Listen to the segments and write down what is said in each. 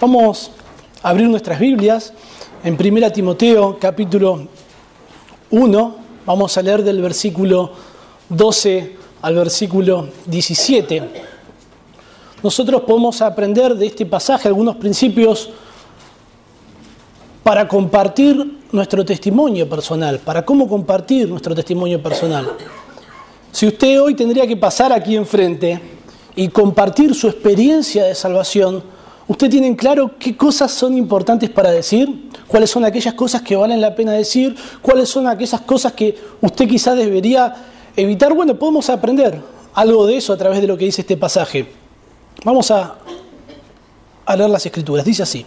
Vamos a abrir nuestras Biblias en 1 Timoteo capítulo 1. Vamos a leer del versículo 12 al versículo 17. Nosotros podemos aprender de este pasaje algunos principios para compartir nuestro testimonio personal, para cómo compartir nuestro testimonio personal. Si usted hoy tendría que pasar aquí enfrente y compartir su experiencia de salvación, ¿Usted tiene claro qué cosas son importantes para decir? ¿Cuáles son aquellas cosas que valen la pena decir? ¿Cuáles son aquellas cosas que usted quizás debería evitar? Bueno, podemos aprender algo de eso a través de lo que dice este pasaje. Vamos a, a leer las escrituras. Dice así.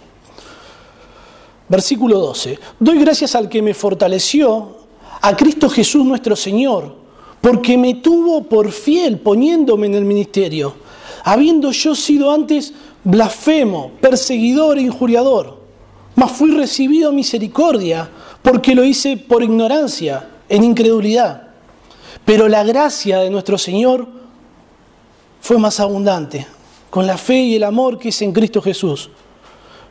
Versículo 12. Doy gracias al que me fortaleció, a Cristo Jesús nuestro Señor, porque me tuvo por fiel poniéndome en el ministerio, habiendo yo sido antes blasfemo, perseguidor e injuriador, mas fui recibido misericordia porque lo hice por ignorancia, en incredulidad. Pero la gracia de nuestro Señor fue más abundante, con la fe y el amor que es en Cristo Jesús.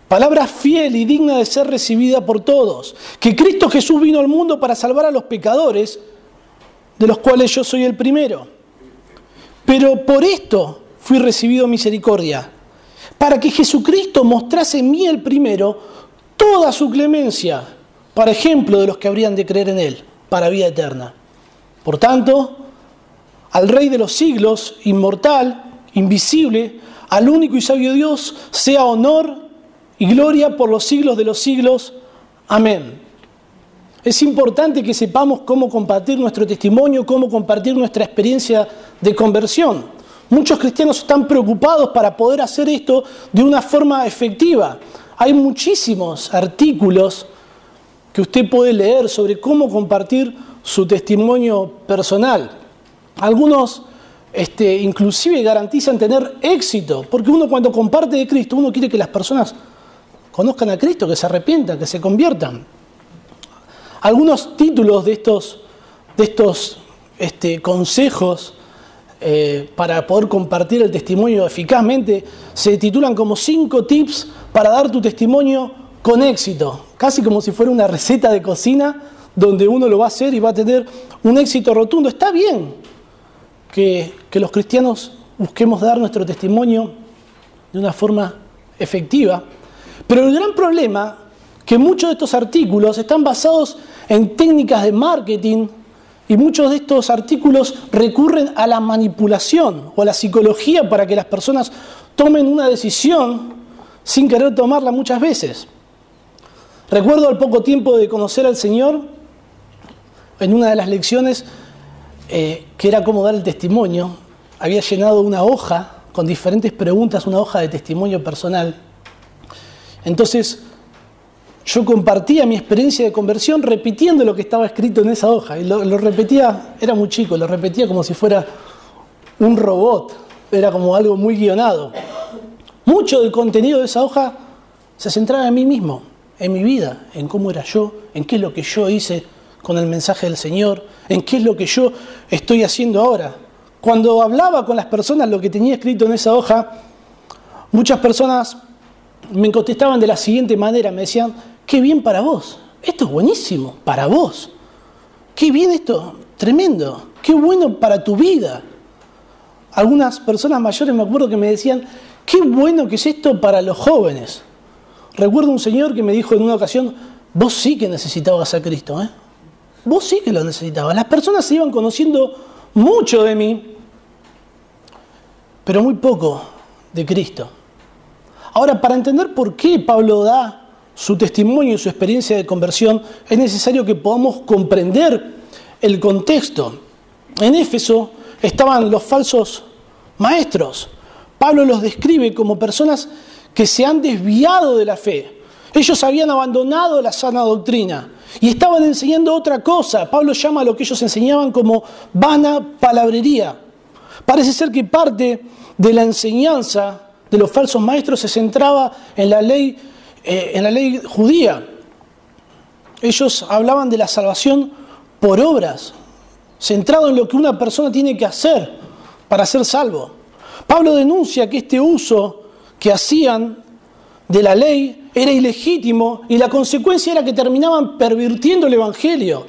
Palabra fiel y digna de ser recibida por todos, que Cristo Jesús vino al mundo para salvar a los pecadores, de los cuales yo soy el primero. Pero por esto fui recibido misericordia para que Jesucristo mostrase en mí el primero toda su clemencia, para ejemplo de los que habrían de creer en Él, para vida eterna. Por tanto, al Rey de los siglos, inmortal, invisible, al único y sabio Dios, sea honor y gloria por los siglos de los siglos. Amén. Es importante que sepamos cómo compartir nuestro testimonio, cómo compartir nuestra experiencia de conversión. Muchos cristianos están preocupados para poder hacer esto de una forma efectiva. Hay muchísimos artículos que usted puede leer sobre cómo compartir su testimonio personal. Algunos este, inclusive garantizan tener éxito, porque uno cuando comparte de Cristo, uno quiere que las personas conozcan a Cristo, que se arrepientan, que se conviertan. Algunos títulos de estos, de estos este, consejos eh, para poder compartir el testimonio eficazmente, se titulan como cinco tips para dar tu testimonio con éxito, casi como si fuera una receta de cocina donde uno lo va a hacer y va a tener un éxito rotundo. Está bien que, que los cristianos busquemos dar nuestro testimonio de una forma efectiva, pero el gran problema que muchos de estos artículos están basados en técnicas de marketing, y muchos de estos artículos recurren a la manipulación o a la psicología para que las personas tomen una decisión sin querer tomarla muchas veces. Recuerdo al poco tiempo de conocer al Señor, en una de las lecciones, eh, que era cómo dar el testimonio, había llenado una hoja con diferentes preguntas, una hoja de testimonio personal. Entonces, yo compartía mi experiencia de conversión repitiendo lo que estaba escrito en esa hoja. Y lo, repetía, era muy chico, lo repetía como si fuera un robot, era como algo muy guionado. Mucho del contenido de esa hoja se centraba en mí mismo, en mi vida, en cómo era yo, en qué es lo que yo hice con el mensaje del Señor, en qué es lo que yo estoy haciendo ahora. Cuando hablaba con las personas lo que tenía escrito en esa hoja, muchas personas me contestaban de la siguiente manera, me decían, qué bien para vos, esto es buenísimo, para vos, qué bien esto, tremendo, qué bueno para tu vida. Algunas personas mayores me acuerdo que me decían, qué bueno que es esto para los jóvenes. Recuerdo un señor que me dijo en una ocasión, vos sí que necesitabas a Cristo, ¿eh? Vos sí que lo necesitabas. Las personas se iban conociendo mucho de mí, pero muy poco de Cristo. Ahora, para entender por qué Pablo da su testimonio y su experiencia de conversión, es necesario que podamos comprender el contexto. En Éfeso estaban los falsos maestros. Pablo los describe como personas que se han desviado de la fe. Ellos habían abandonado la sana doctrina y estaban enseñando otra cosa. Pablo llama a lo que ellos enseñaban como vana palabrería. Parece ser que parte de la enseñanza de los falsos maestros se centraba en la ley, eh, en la ley judía. Ellos hablaban de la salvación por obras, centrado en lo que una persona tiene que hacer para ser salvo. Pablo denuncia que este uso que hacían de la ley era ilegítimo y la consecuencia era que terminaban pervirtiendo el Evangelio.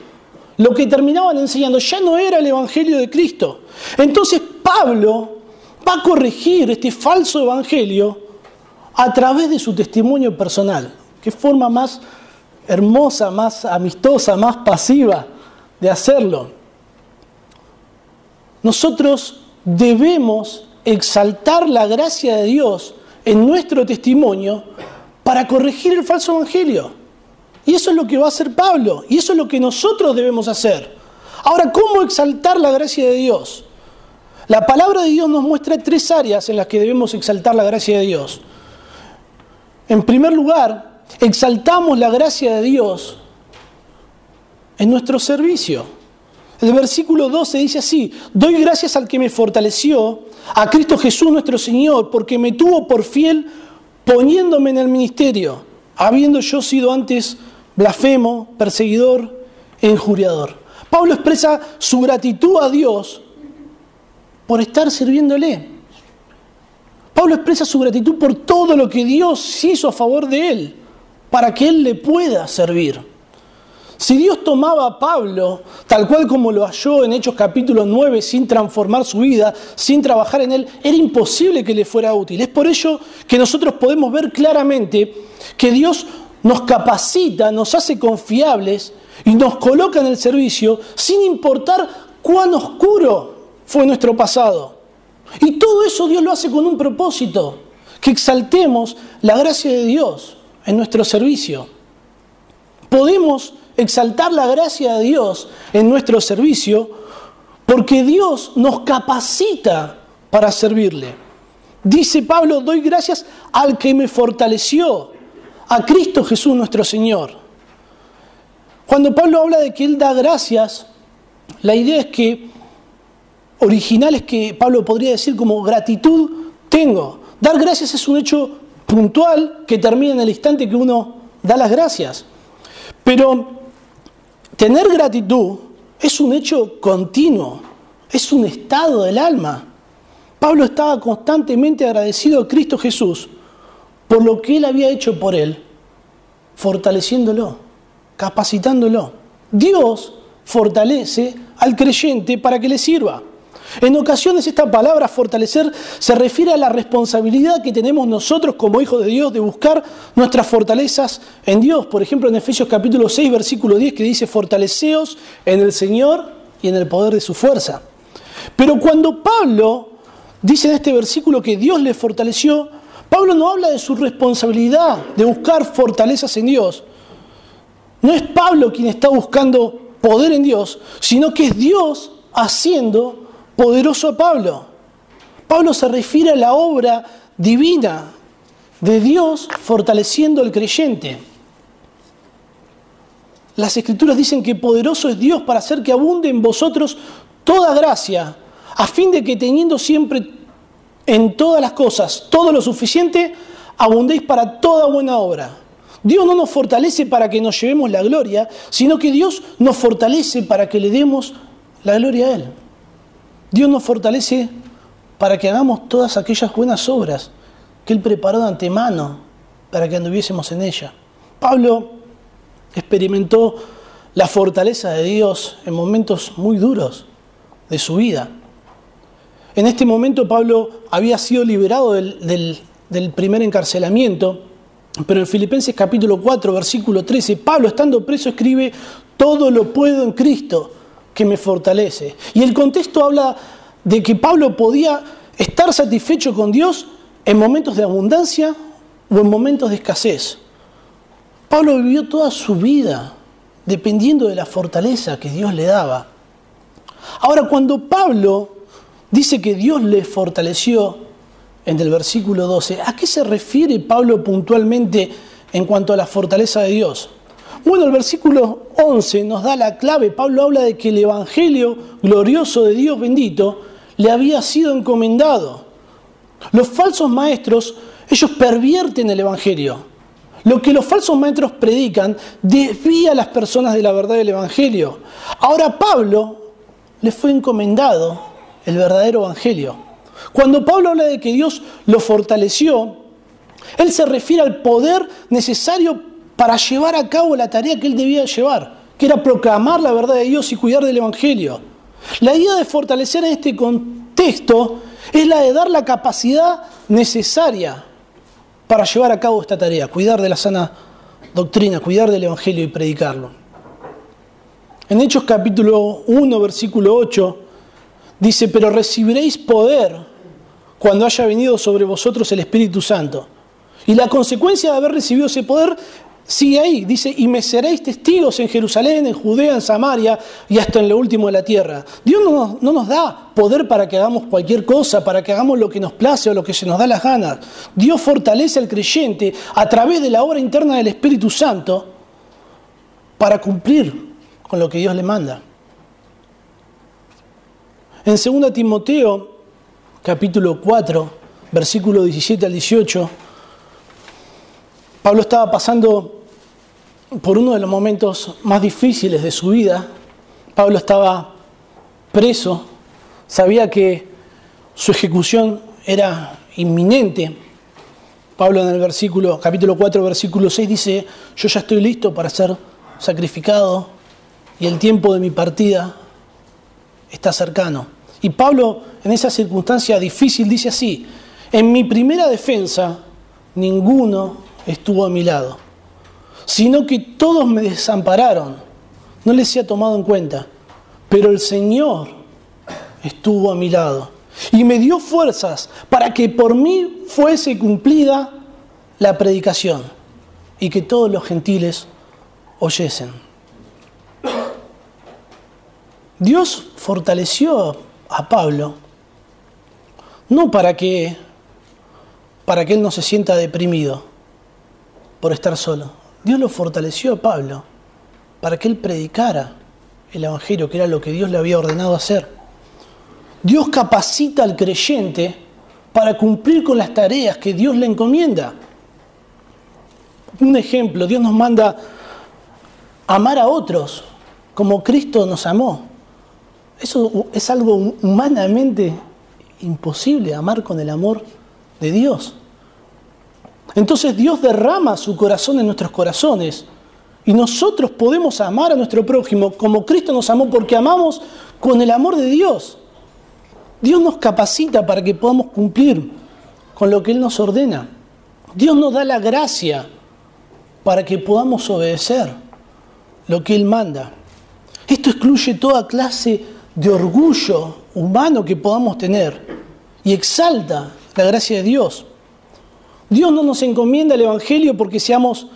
Lo que terminaban enseñando ya no era el Evangelio de Cristo. Entonces Pablo va a corregir este falso Evangelio a través de su testimonio personal. Qué forma más hermosa, más amistosa, más pasiva de hacerlo. Nosotros debemos exaltar la gracia de Dios en nuestro testimonio para corregir el falso evangelio. Y eso es lo que va a hacer Pablo, y eso es lo que nosotros debemos hacer. Ahora, ¿cómo exaltar la gracia de Dios? La palabra de Dios nos muestra tres áreas en las que debemos exaltar la gracia de Dios. En primer lugar, exaltamos la gracia de Dios en nuestro servicio. El versículo 12 dice así, doy gracias al que me fortaleció, a Cristo Jesús nuestro Señor, porque me tuvo por fiel poniéndome en el ministerio, habiendo yo sido antes blasfemo, perseguidor e injuriador. Pablo expresa su gratitud a Dios por estar sirviéndole. Pablo expresa su gratitud por todo lo que Dios hizo a favor de él, para que él le pueda servir. Si Dios tomaba a Pablo, tal cual como lo halló en Hechos capítulo 9, sin transformar su vida, sin trabajar en él, era imposible que le fuera útil. Es por ello que nosotros podemos ver claramente que Dios nos capacita, nos hace confiables y nos coloca en el servicio sin importar cuán oscuro fue nuestro pasado. Y todo eso Dios lo hace con un propósito, que exaltemos la gracia de Dios en nuestro servicio. Podemos exaltar la gracia de Dios en nuestro servicio porque Dios nos capacita para servirle. Dice Pablo, doy gracias al que me fortaleció, a Cristo Jesús nuestro Señor. Cuando Pablo habla de que Él da gracias, la idea es que, original es que Pablo podría decir como gratitud tengo. Dar gracias es un hecho puntual que termina en el instante que uno da las gracias. Pero Tener gratitud es un hecho continuo, es un estado del alma. Pablo estaba constantemente agradecido a Cristo Jesús por lo que él había hecho por él, fortaleciéndolo, capacitándolo. Dios fortalece al creyente para que le sirva. En ocasiones esta palabra fortalecer se refiere a la responsabilidad que tenemos nosotros como hijos de Dios de buscar nuestras fortalezas en Dios. Por ejemplo, en Efesios capítulo 6, versículo 10, que dice, fortaleceos en el Señor y en el poder de su fuerza. Pero cuando Pablo dice en este versículo que Dios le fortaleció, Pablo no habla de su responsabilidad de buscar fortalezas en Dios. No es Pablo quien está buscando poder en Dios, sino que es Dios haciendo poderoso a Pablo. Pablo se refiere a la obra divina de Dios fortaleciendo al creyente. Las escrituras dicen que poderoso es Dios para hacer que abunde en vosotros toda gracia, a fin de que teniendo siempre en todas las cosas todo lo suficiente, abundéis para toda buena obra. Dios no nos fortalece para que nos llevemos la gloria, sino que Dios nos fortalece para que le demos la gloria a Él. Dios nos fortalece para que hagamos todas aquellas buenas obras que Él preparó de antemano para que anduviésemos en ella. Pablo experimentó la fortaleza de Dios en momentos muy duros de su vida. En este momento Pablo había sido liberado del, del primer encarcelamiento, pero en Filipenses capítulo 4, versículo 13, Pablo estando preso escribe, todo lo puedo en Cristo que me fortalece. Y el contexto habla de que Pablo podía estar satisfecho con Dios en momentos de abundancia o en momentos de escasez. Pablo vivió toda su vida dependiendo de la fortaleza que Dios le daba. Ahora, cuando Pablo dice que Dios le fortaleció en el versículo 12, ¿a qué se refiere Pablo puntualmente en cuanto a la fortaleza de Dios? Bueno, el versículo 11 nos da la clave. Pablo habla de que el Evangelio glorioso de Dios bendito le había sido encomendado. Los falsos maestros, ellos pervierten el Evangelio. Lo que los falsos maestros predican desvía a las personas de la verdad del Evangelio. Ahora Pablo le fue encomendado el verdadero Evangelio. Cuando Pablo habla de que Dios lo fortaleció, Él se refiere al poder necesario para llevar a cabo la tarea que él debía llevar, que era proclamar la verdad de Dios y cuidar del Evangelio. La idea de fortalecer en este contexto es la de dar la capacidad necesaria para llevar a cabo esta tarea, cuidar de la sana doctrina, cuidar del Evangelio y predicarlo. En Hechos capítulo 1, versículo 8, dice, pero recibiréis poder cuando haya venido sobre vosotros el Espíritu Santo. Y la consecuencia de haber recibido ese poder sigue ahí, dice, y me seréis testigos en Jerusalén, en Judea, en Samaria y hasta en lo último de la tierra. Dios no, no, nos da poder para que hagamos cualquier cosa, para que hagamos lo que nos place o lo que se nos da las ganas. Dios fortalece al creyente a través de la obra interna del Espíritu Santo para cumplir con lo que Dios le manda. En 2 Timoteo, capítulo 4, versículo 17 al 18, Pablo estaba pasando por uno de los momentos más difíciles de su vida. Pablo estaba preso, sabía que su ejecución era inminente. Pablo en el versículo, capítulo 4, versículo 6 dice, yo ya estoy listo para ser sacrificado y el tiempo de mi partida está cercano. Y Pablo en esa circunstancia difícil dice así, en mi primera defensa ninguno estuvo a mi lado, sino que todos me desampararon, no les he tomado en cuenta, pero el Señor estuvo a mi lado y me dio fuerzas para que por mí fuese cumplida la predicación y que todos los gentiles oyesen. Dios fortaleció a Pablo no para que para que él no se sienta deprimido, por estar solo. Dios lo fortaleció a Pablo para que él predicara el Evangelio, que era lo que Dios le había ordenado hacer. Dios capacita al creyente para cumplir con las tareas que Dios le encomienda. Un ejemplo, Dios nos manda amar a otros como Cristo nos amó. Eso es algo humanamente imposible, amar con el amor de Dios. Entonces Dios derrama su corazón en nuestros corazones y nosotros podemos amar a nuestro prójimo como Cristo nos amó porque amamos con el amor de Dios. Dios nos capacita para que podamos cumplir con lo que Él nos ordena. Dios nos da la gracia para que podamos obedecer lo que Él manda. Esto excluye toda clase de orgullo humano que podamos tener y exalta la gracia de Dios. Dios no nos encomienda el Evangelio porque seamos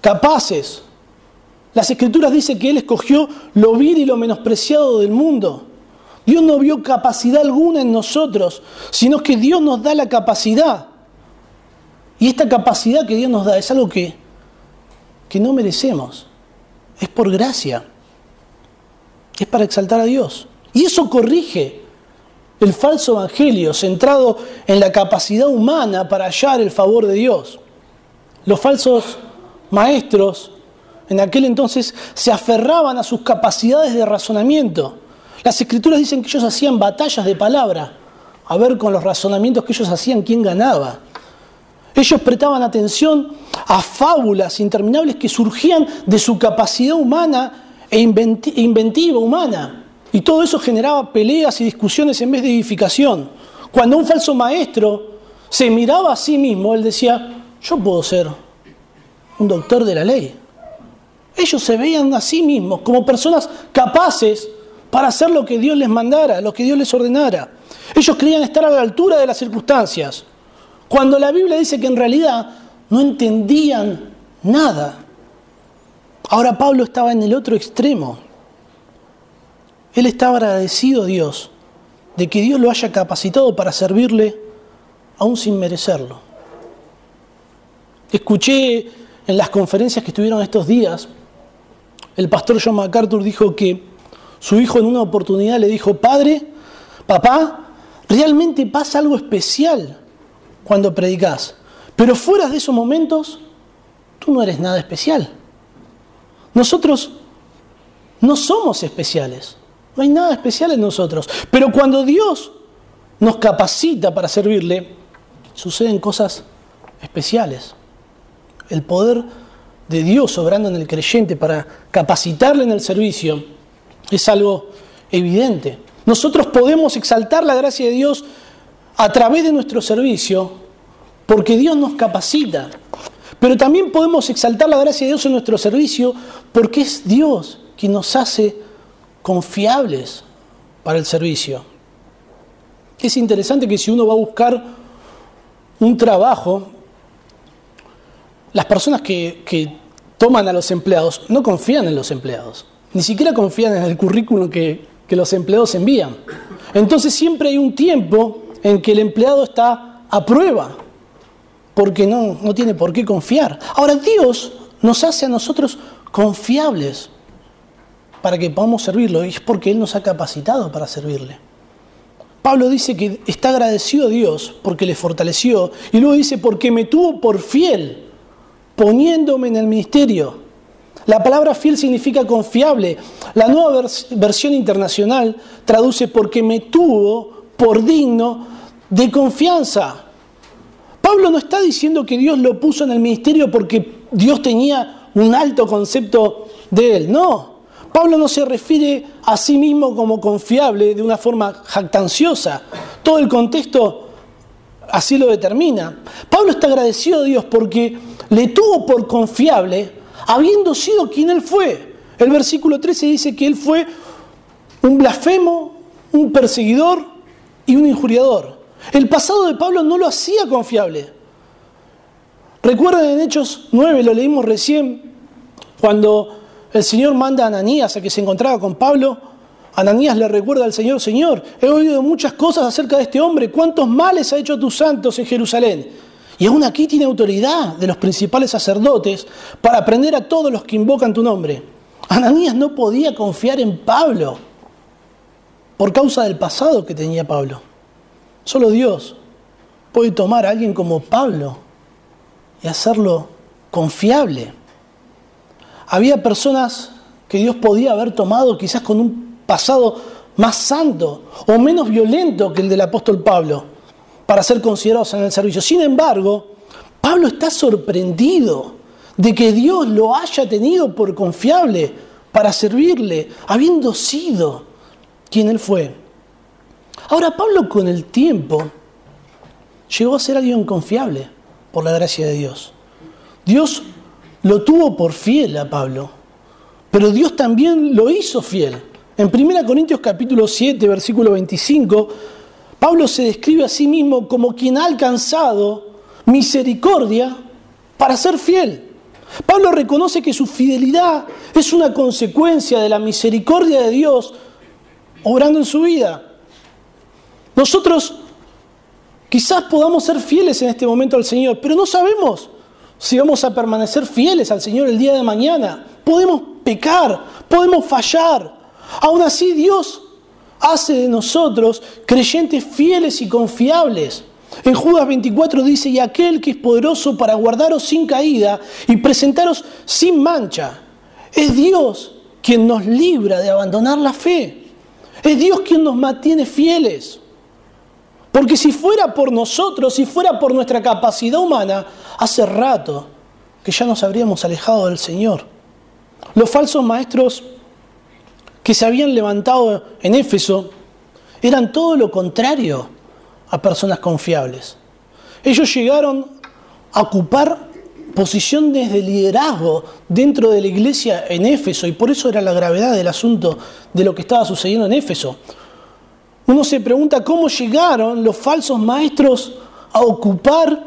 capaces. Las Escrituras dicen que Él escogió lo vil y lo menospreciado del mundo. Dios no vio capacidad alguna en nosotros, sino que Dios nos da la capacidad. Y esta capacidad que Dios nos da es algo que, que no merecemos. Es por gracia. Es para exaltar a Dios. Y eso corrige el falso evangelio centrado en la capacidad humana para hallar el favor de Dios. Los falsos maestros en aquel entonces se aferraban a sus capacidades de razonamiento. Las escrituras dicen que ellos hacían batallas de palabra, a ver con los razonamientos que ellos hacían quién ganaba. Ellos prestaban atención a fábulas interminables que surgían de su capacidad humana e inventiva humana. Y todo eso generaba peleas y discusiones en vez de edificación. Cuando un falso maestro se miraba a sí mismo, él decía, yo puedo ser un doctor de la ley. Ellos se veían a sí mismos como personas capaces para hacer lo que Dios les mandara, lo que Dios les ordenara. Ellos creían estar a la altura de las circunstancias, cuando la Biblia dice que en realidad no entendían nada. Ahora Pablo estaba en el otro extremo. Él estaba agradecido a Dios de que Dios lo haya capacitado para servirle aún sin merecerlo. Escuché en las conferencias que estuvieron estos días, el pastor John MacArthur dijo que su hijo en una oportunidad le dijo, padre, papá, realmente pasa algo especial cuando predicas, pero fuera de esos momentos, tú no eres nada especial. Nosotros no somos especiales. No hay nada especial en nosotros. Pero cuando Dios nos capacita para servirle, suceden cosas especiales. El poder de Dios obrando en el creyente para capacitarle en el servicio es algo evidente. Nosotros podemos exaltar la gracia de Dios a través de nuestro servicio porque Dios nos capacita. Pero también podemos exaltar la gracia de Dios en nuestro servicio porque es Dios quien nos hace confiables para el servicio. Es interesante que si uno va a buscar un trabajo, las personas que, toman a los empleados no confían en los empleados, ni siquiera confían en el currículum que, que los empleados envían. Entonces siempre hay un tiempo en que el empleado está a prueba, porque no, no tiene por qué confiar. Ahora Dios nos hace a nosotros confiables para que podamos servirlo, y es porque Él nos ha capacitado para servirle. Pablo dice que está agradecido a Dios porque le fortaleció, y luego dice, porque me tuvo por fiel, poniéndome en el ministerio. La palabra fiel significa confiable. La nueva versión internacional traduce porque me tuvo por digno de confianza. Pablo no está diciendo que Dios lo puso en el ministerio porque Dios tenía un alto concepto de él. No, Pablo no se refiere a sí mismo como confiable de una forma jactanciosa. Todo el contexto así lo determina. Pablo está agradecido a Dios porque le tuvo por confiable habiendo sido quien él fue. El versículo 13 dice que él fue un blasfemo, un perseguidor y un injuriador. El pasado de Pablo no lo hacía confiable. Recuerden en Hechos 9, lo leímos recién, cuando el Señor manda a Ananías a que se encontraba con Pablo. Ananías le recuerda al Señor, Señor, he oído muchas cosas acerca de este hombre, cuántos males ha hecho tus santos en Jerusalén. Y aún aquí tiene autoridad de los principales sacerdotes para aprender a todos los que invocan tu nombre. Ananías no podía confiar en Pablo por causa del pasado que tenía Pablo. Solo Dios puede tomar a alguien como Pablo y hacerlo confiable. Había personas que Dios podía haber tomado quizás con un pasado más santo o menos violento que el del apóstol Pablo para ser considerados en el servicio. Sin embargo, Pablo está sorprendido de que Dios lo haya tenido por confiable para servirle, habiendo sido quien él fue. Ahora, Pablo con el tiempo llegó a ser alguien confiable por la gracia de Dios. Dios lo tuvo por fiel a Pablo, pero Dios también lo hizo fiel. En 1 Corintios capítulo 7, versículo 25, Pablo se describe a sí mismo como quien ha alcanzado misericordia para ser fiel. Pablo reconoce que su fidelidad es una consecuencia de la misericordia de Dios obrando en su vida. Nosotros quizás podamos ser fieles en este momento al Señor, pero no sabemos si vamos a permanecer fieles al Señor el día de mañana. Podemos pecar, podemos fallar. Aún así Dios hace de nosotros creyentes fieles y confiables. En Judas 24 dice, y aquel que es poderoso para guardaros sin caída y presentaros sin mancha, es Dios quien nos libra de abandonar la fe. Es Dios quien nos mantiene fieles. Porque si fuera por nosotros, si fuera por nuestra capacidad humana, hace rato que ya nos habríamos alejado del Señor. Los falsos maestros que se habían levantado en Éfeso eran todo lo contrario a personas confiables. Ellos llegaron a ocupar posiciones de liderazgo dentro de la iglesia en Éfeso y por eso era la gravedad del asunto de lo que estaba sucediendo en Éfeso. Uno se pregunta cómo llegaron los falsos maestros a ocupar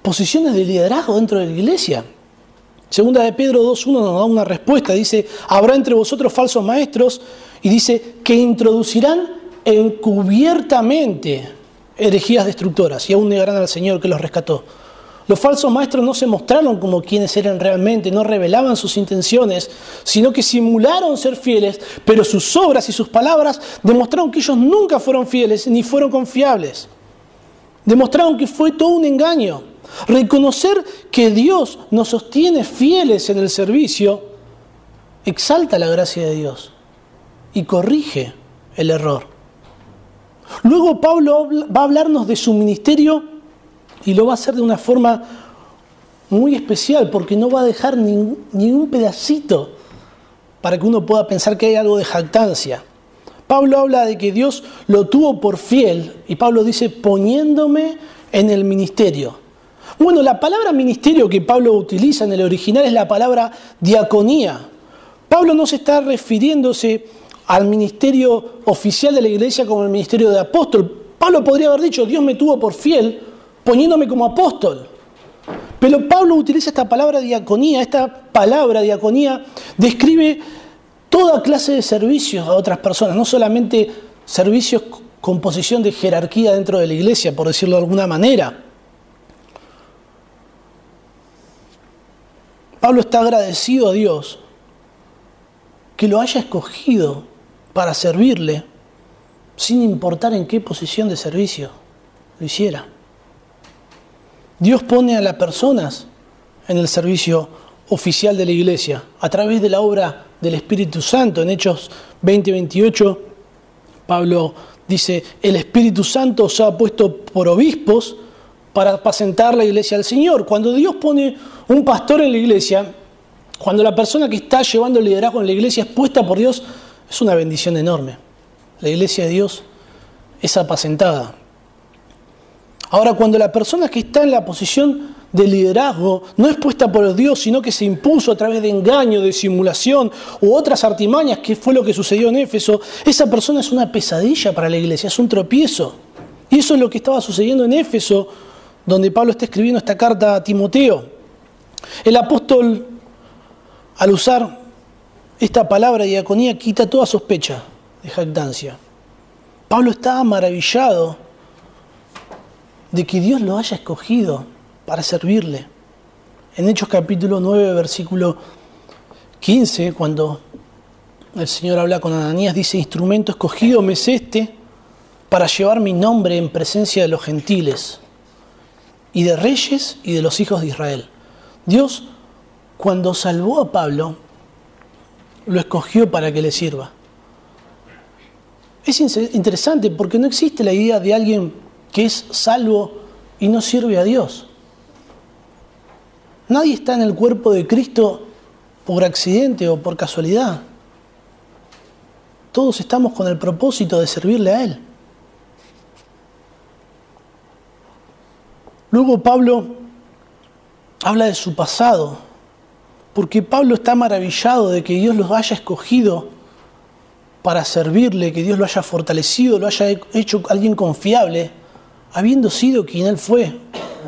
posiciones de liderazgo dentro de la iglesia. Segunda de Pedro 2.1 nos da una respuesta, dice, habrá entre vosotros falsos maestros y dice que introducirán encubiertamente herejías destructoras y aún negarán al Señor que los rescató. Los falsos maestros no se mostraron como quienes eran realmente, no revelaban sus intenciones, sino que simularon ser fieles, pero sus obras y sus palabras demostraron que ellos nunca fueron fieles ni fueron confiables. Demostraron que fue todo un engaño. Reconocer que Dios nos sostiene fieles en el servicio exalta la gracia de Dios y corrige el error. Luego Pablo va a hablarnos de su ministerio Y lo va a hacer de una forma muy especial porque no va a dejar ni, un pedacito para que uno pueda pensar que hay algo de jactancia. Pablo habla de que Dios lo tuvo por fiel y Pablo dice poniéndome en el ministerio. Bueno, la palabra ministerio que Pablo utiliza en el original es la palabra diaconía. Pablo no se está refiriéndose al ministerio oficial de la iglesia como el ministerio de apóstol. Pablo podría haber dicho, Dios me tuvo por fiel poniéndome como apóstol. Pero Pablo utiliza esta palabra diaconía, esta palabra diaconía describe toda clase de servicios a otras personas, no solamente servicios con posición de jerarquía dentro de la iglesia, por decirlo de alguna manera. Pablo está agradecido a Dios que lo haya escogido para servirle sin importar en qué posición de servicio lo hiciera. Dios pone a las personas en el servicio oficial de la iglesia a través de la obra del Espíritu Santo. En Hechos 20:28, Pablo dice, el Espíritu Santo os ha puesto por obispos para apacentar la iglesia del Señor. Cuando Dios pone un pastor en la iglesia, cuando la persona que está llevando el liderazgo en la iglesia es puesta por Dios, es una bendición enorme. La iglesia de Dios es apacentada. Ahora, cuando la persona que está en la posición de liderazgo no es puesta por Dios, sino que se impuso a través de engaño, de simulación u otras artimañas, que fue lo que sucedió en Éfeso, esa persona es una pesadilla para la iglesia, es un tropiezo. Y eso es lo que estaba sucediendo en Éfeso, donde Pablo está escribiendo esta carta a Timoteo. El apóstol, al usar esta palabra diaconía, quita toda sospecha de jactancia. Pablo estaba maravillado de que Dios lo haya escogido para servirle. En Hechos capítulo 9, versículo 15, cuando el Señor habla con Ananías, dice, instrumento escogido me es este para llevar mi nombre en presencia de los gentiles y de reyes y de los hijos de Israel. Dios, cuando salvó a Pablo, lo escogió para que le sirva. Es interesante porque no existe la idea de alguien que es salvo y no sirve a Dios. Nadie está en el cuerpo de Cristo por accidente o por casualidad. Todos estamos con el propósito de servirle a Él. Luego Pablo habla de su pasado, porque Pablo está maravillado de que Dios los haya escogido para servirle, que Dios lo haya fortalecido, lo haya hecho alguien confiable habiendo sido quien Él fue,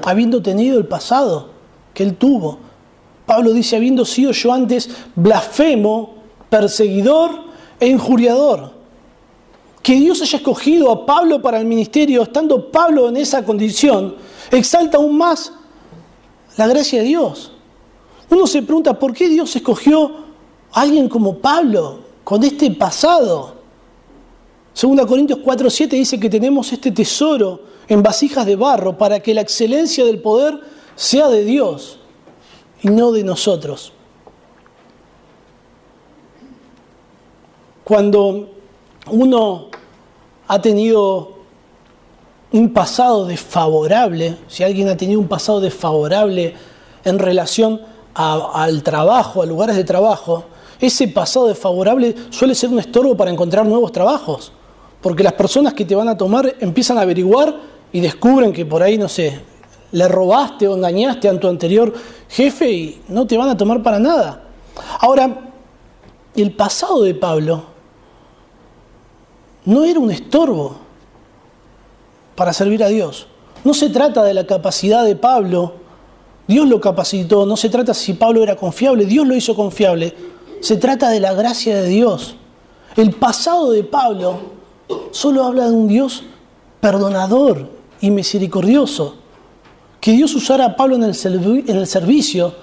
habiendo tenido el pasado que Él tuvo. Pablo dice, habiendo sido yo antes blasfemo, perseguidor e injuriador. Que Dios haya escogido a Pablo para el ministerio, estando Pablo en esa condición, exalta aún más la gracia de Dios. Uno se pregunta, ¿por qué Dios escogió a alguien como Pablo, con este pasado? Segunda Corintios 4:7 dice que tenemos este tesoro en vasijas de barro para que la excelencia del poder sea de Dios y no de nosotros. Cuando uno ha tenido un pasado desfavorable, si alguien ha tenido un pasado desfavorable en relación al trabajo, a lugares de trabajo, ese pasado desfavorable suele ser un estorbo para encontrar nuevos trabajos, porque las personas que te van a tomar empiezan a averiguar y descubren que por ahí, no sé, le robaste o engañaste a tu anterior jefe y no te van a tomar para nada. Ahora, el pasado de Pablo no era un estorbo para servir a Dios. No se trata de la capacidad de Pablo, Dios lo capacitó, no se trata si Pablo era confiable, Dios lo hizo confiable, se trata de la gracia de Dios. El pasado de Pablo solo habla de un Dios perdonador, y misericordioso. Que Dios usara a Pablo en el, servicio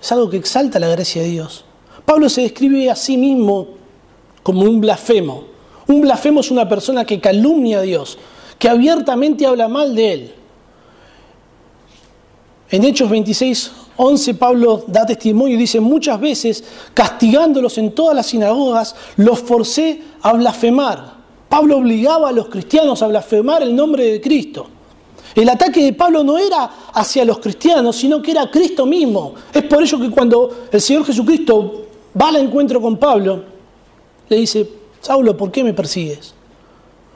es algo que exalta la gracia de Dios. Pablo se describe a sí mismo como un blasfemo. Un blasfemo es una persona que calumnia a Dios, que abiertamente habla mal de Él. En Hechos 26, 11 Pablo da testimonio y dice, muchas veces castigándolos en todas las sinagogas, los forcé a blasfemar. Pablo obligaba a los cristianos a blasfemar el nombre de Cristo. El ataque de Pablo no era hacia los cristianos, sino que era Cristo mismo. Es por ello que cuando el Señor Jesucristo va al encuentro con Pablo, le dice, Saulo, ¿por qué me persigues?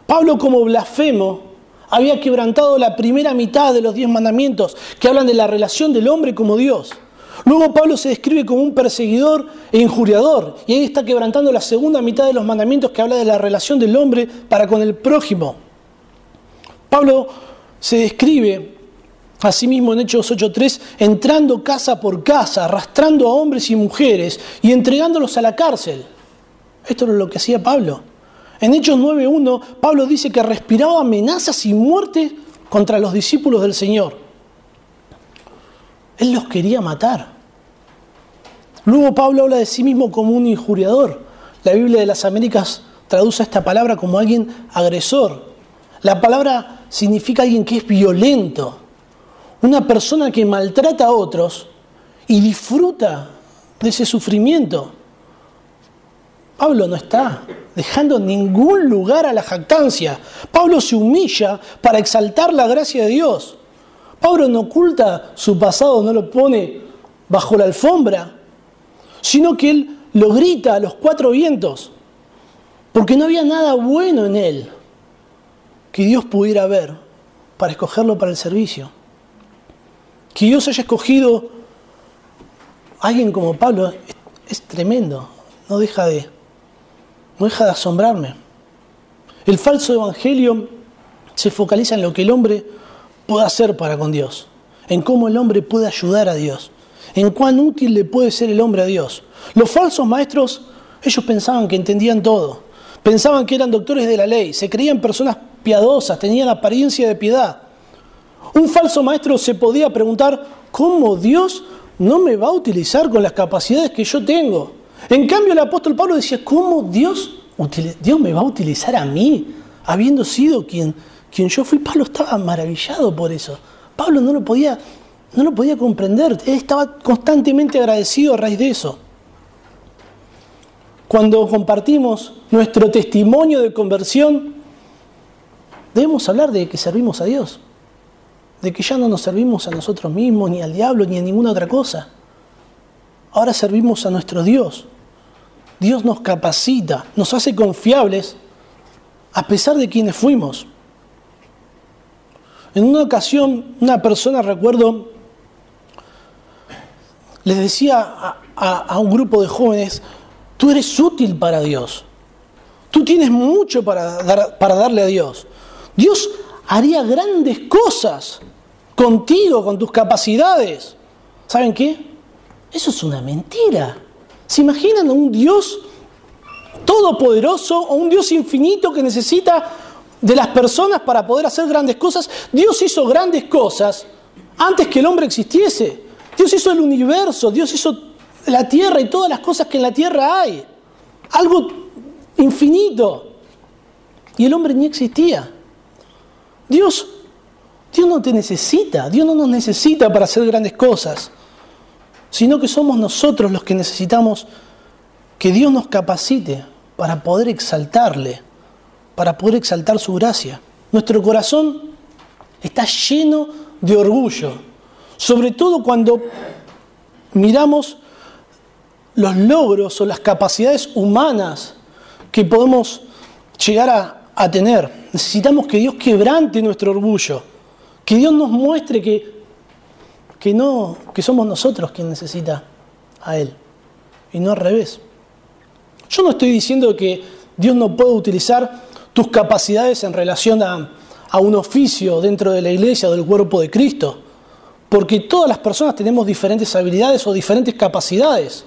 Pablo como blasfemo había quebrantado la primera mitad de los diez mandamientos que hablan de la relación del hombre como Dios. Luego Pablo se describe como un perseguidor e injuriador y ahí está quebrantando la segunda mitad de los mandamientos que habla de la relación del hombre para con el prójimo. Pablo se describe a sí mismo en Hechos 8.3 entrando casa por casa, arrastrando a hombres y mujeres y entregándolos a la cárcel. Esto es lo que hacía Pablo. En Hechos 9.1 Pablo dice que respiraba amenazas y muerte contra los discípulos del Señor. Él los quería matar. Luego Pablo habla de sí mismo como un injuriador. La Biblia de las Américas traduce esta palabra como alguien agresor. La palabra significa alguien que es violento, una persona que maltrata a otros y disfruta de ese sufrimiento. Pablo no está dejando ningún lugar a la jactancia. Pablo se humilla para exaltar la gracia de Dios. Pablo no oculta su pasado, no lo pone bajo la alfombra, sino que él lo grita a los cuatro vientos, porque no había nada bueno en él que Dios pudiera ver para escogerlo para el servicio. Que Dios haya escogido a alguien como Pablo es, tremendo, no deja de, no deja de asombrarme. El falso evangelio se focaliza en lo que el hombre puede hacer para con Dios, en cómo el hombre puede ayudar a Dios, en cuán útil le puede ser el hombre a Dios. Los falsos maestros, ellos pensaban que entendían todo, pensaban que eran doctores de la ley, se creían personas piadosas, tenían apariencia de piedad. Un falso maestro se podía preguntar, ¿cómo Dios no me va a utilizar con las capacidades que yo tengo? En cambio el apóstol Pablo decía, ¿cómo Dios, Dios me va a utilizar a mí, habiendo sido quien, quien yo fui? Pablo estaba maravillado por eso. Pablo no lo podía, no lo podía comprender, él estaba constantemente agradecido a raíz de eso. Cuando compartimos nuestro testimonio de conversión, debemos hablar de que servimos a Dios, de que ya no nos servimos a nosotros mismos, ni al diablo, ni a ninguna otra cosa. Ahora servimos a nuestro Dios. Dios nos capacita, nos hace confiables a pesar de quienes fuimos. En una ocasión, una persona, recuerdo, les decía a, un grupo de jóvenes, tú eres útil para Dios, tú tienes mucho para, darle a Dios. Dios haría grandes cosas contigo, con tus capacidades. ¿Saben qué? Eso es una mentira. ¿Se imaginan a un Dios todopoderoso o un Dios infinito que necesita de las personas para poder hacer grandes cosas? Dios hizo grandes cosas antes que el hombre existiese. Dios hizo el universo, Dios hizo la tierra y todas las cosas que en la tierra hay. Algo infinito. Y el hombre ni existía. Dios, Dios no te necesita, Dios no nos necesita para hacer grandes cosas, sino que somos nosotros los que necesitamos que Dios nos capacite para poder exaltarle, para poder exaltar su gracia. Nuestro corazón está lleno de orgullo, sobre todo cuando miramos los logros o las capacidades humanas que podemos llegar a, tener. Necesitamos que Dios quebrante nuestro orgullo, que Dios nos muestre que, que no, que somos nosotros quien necesita a Él y no al revés. Yo no estoy diciendo que Dios no pueda utilizar tus capacidades en relación a, a un oficio dentro de la iglesia o del cuerpo de Cristo, porque todas las personas tenemos diferentes habilidades o diferentes capacidades.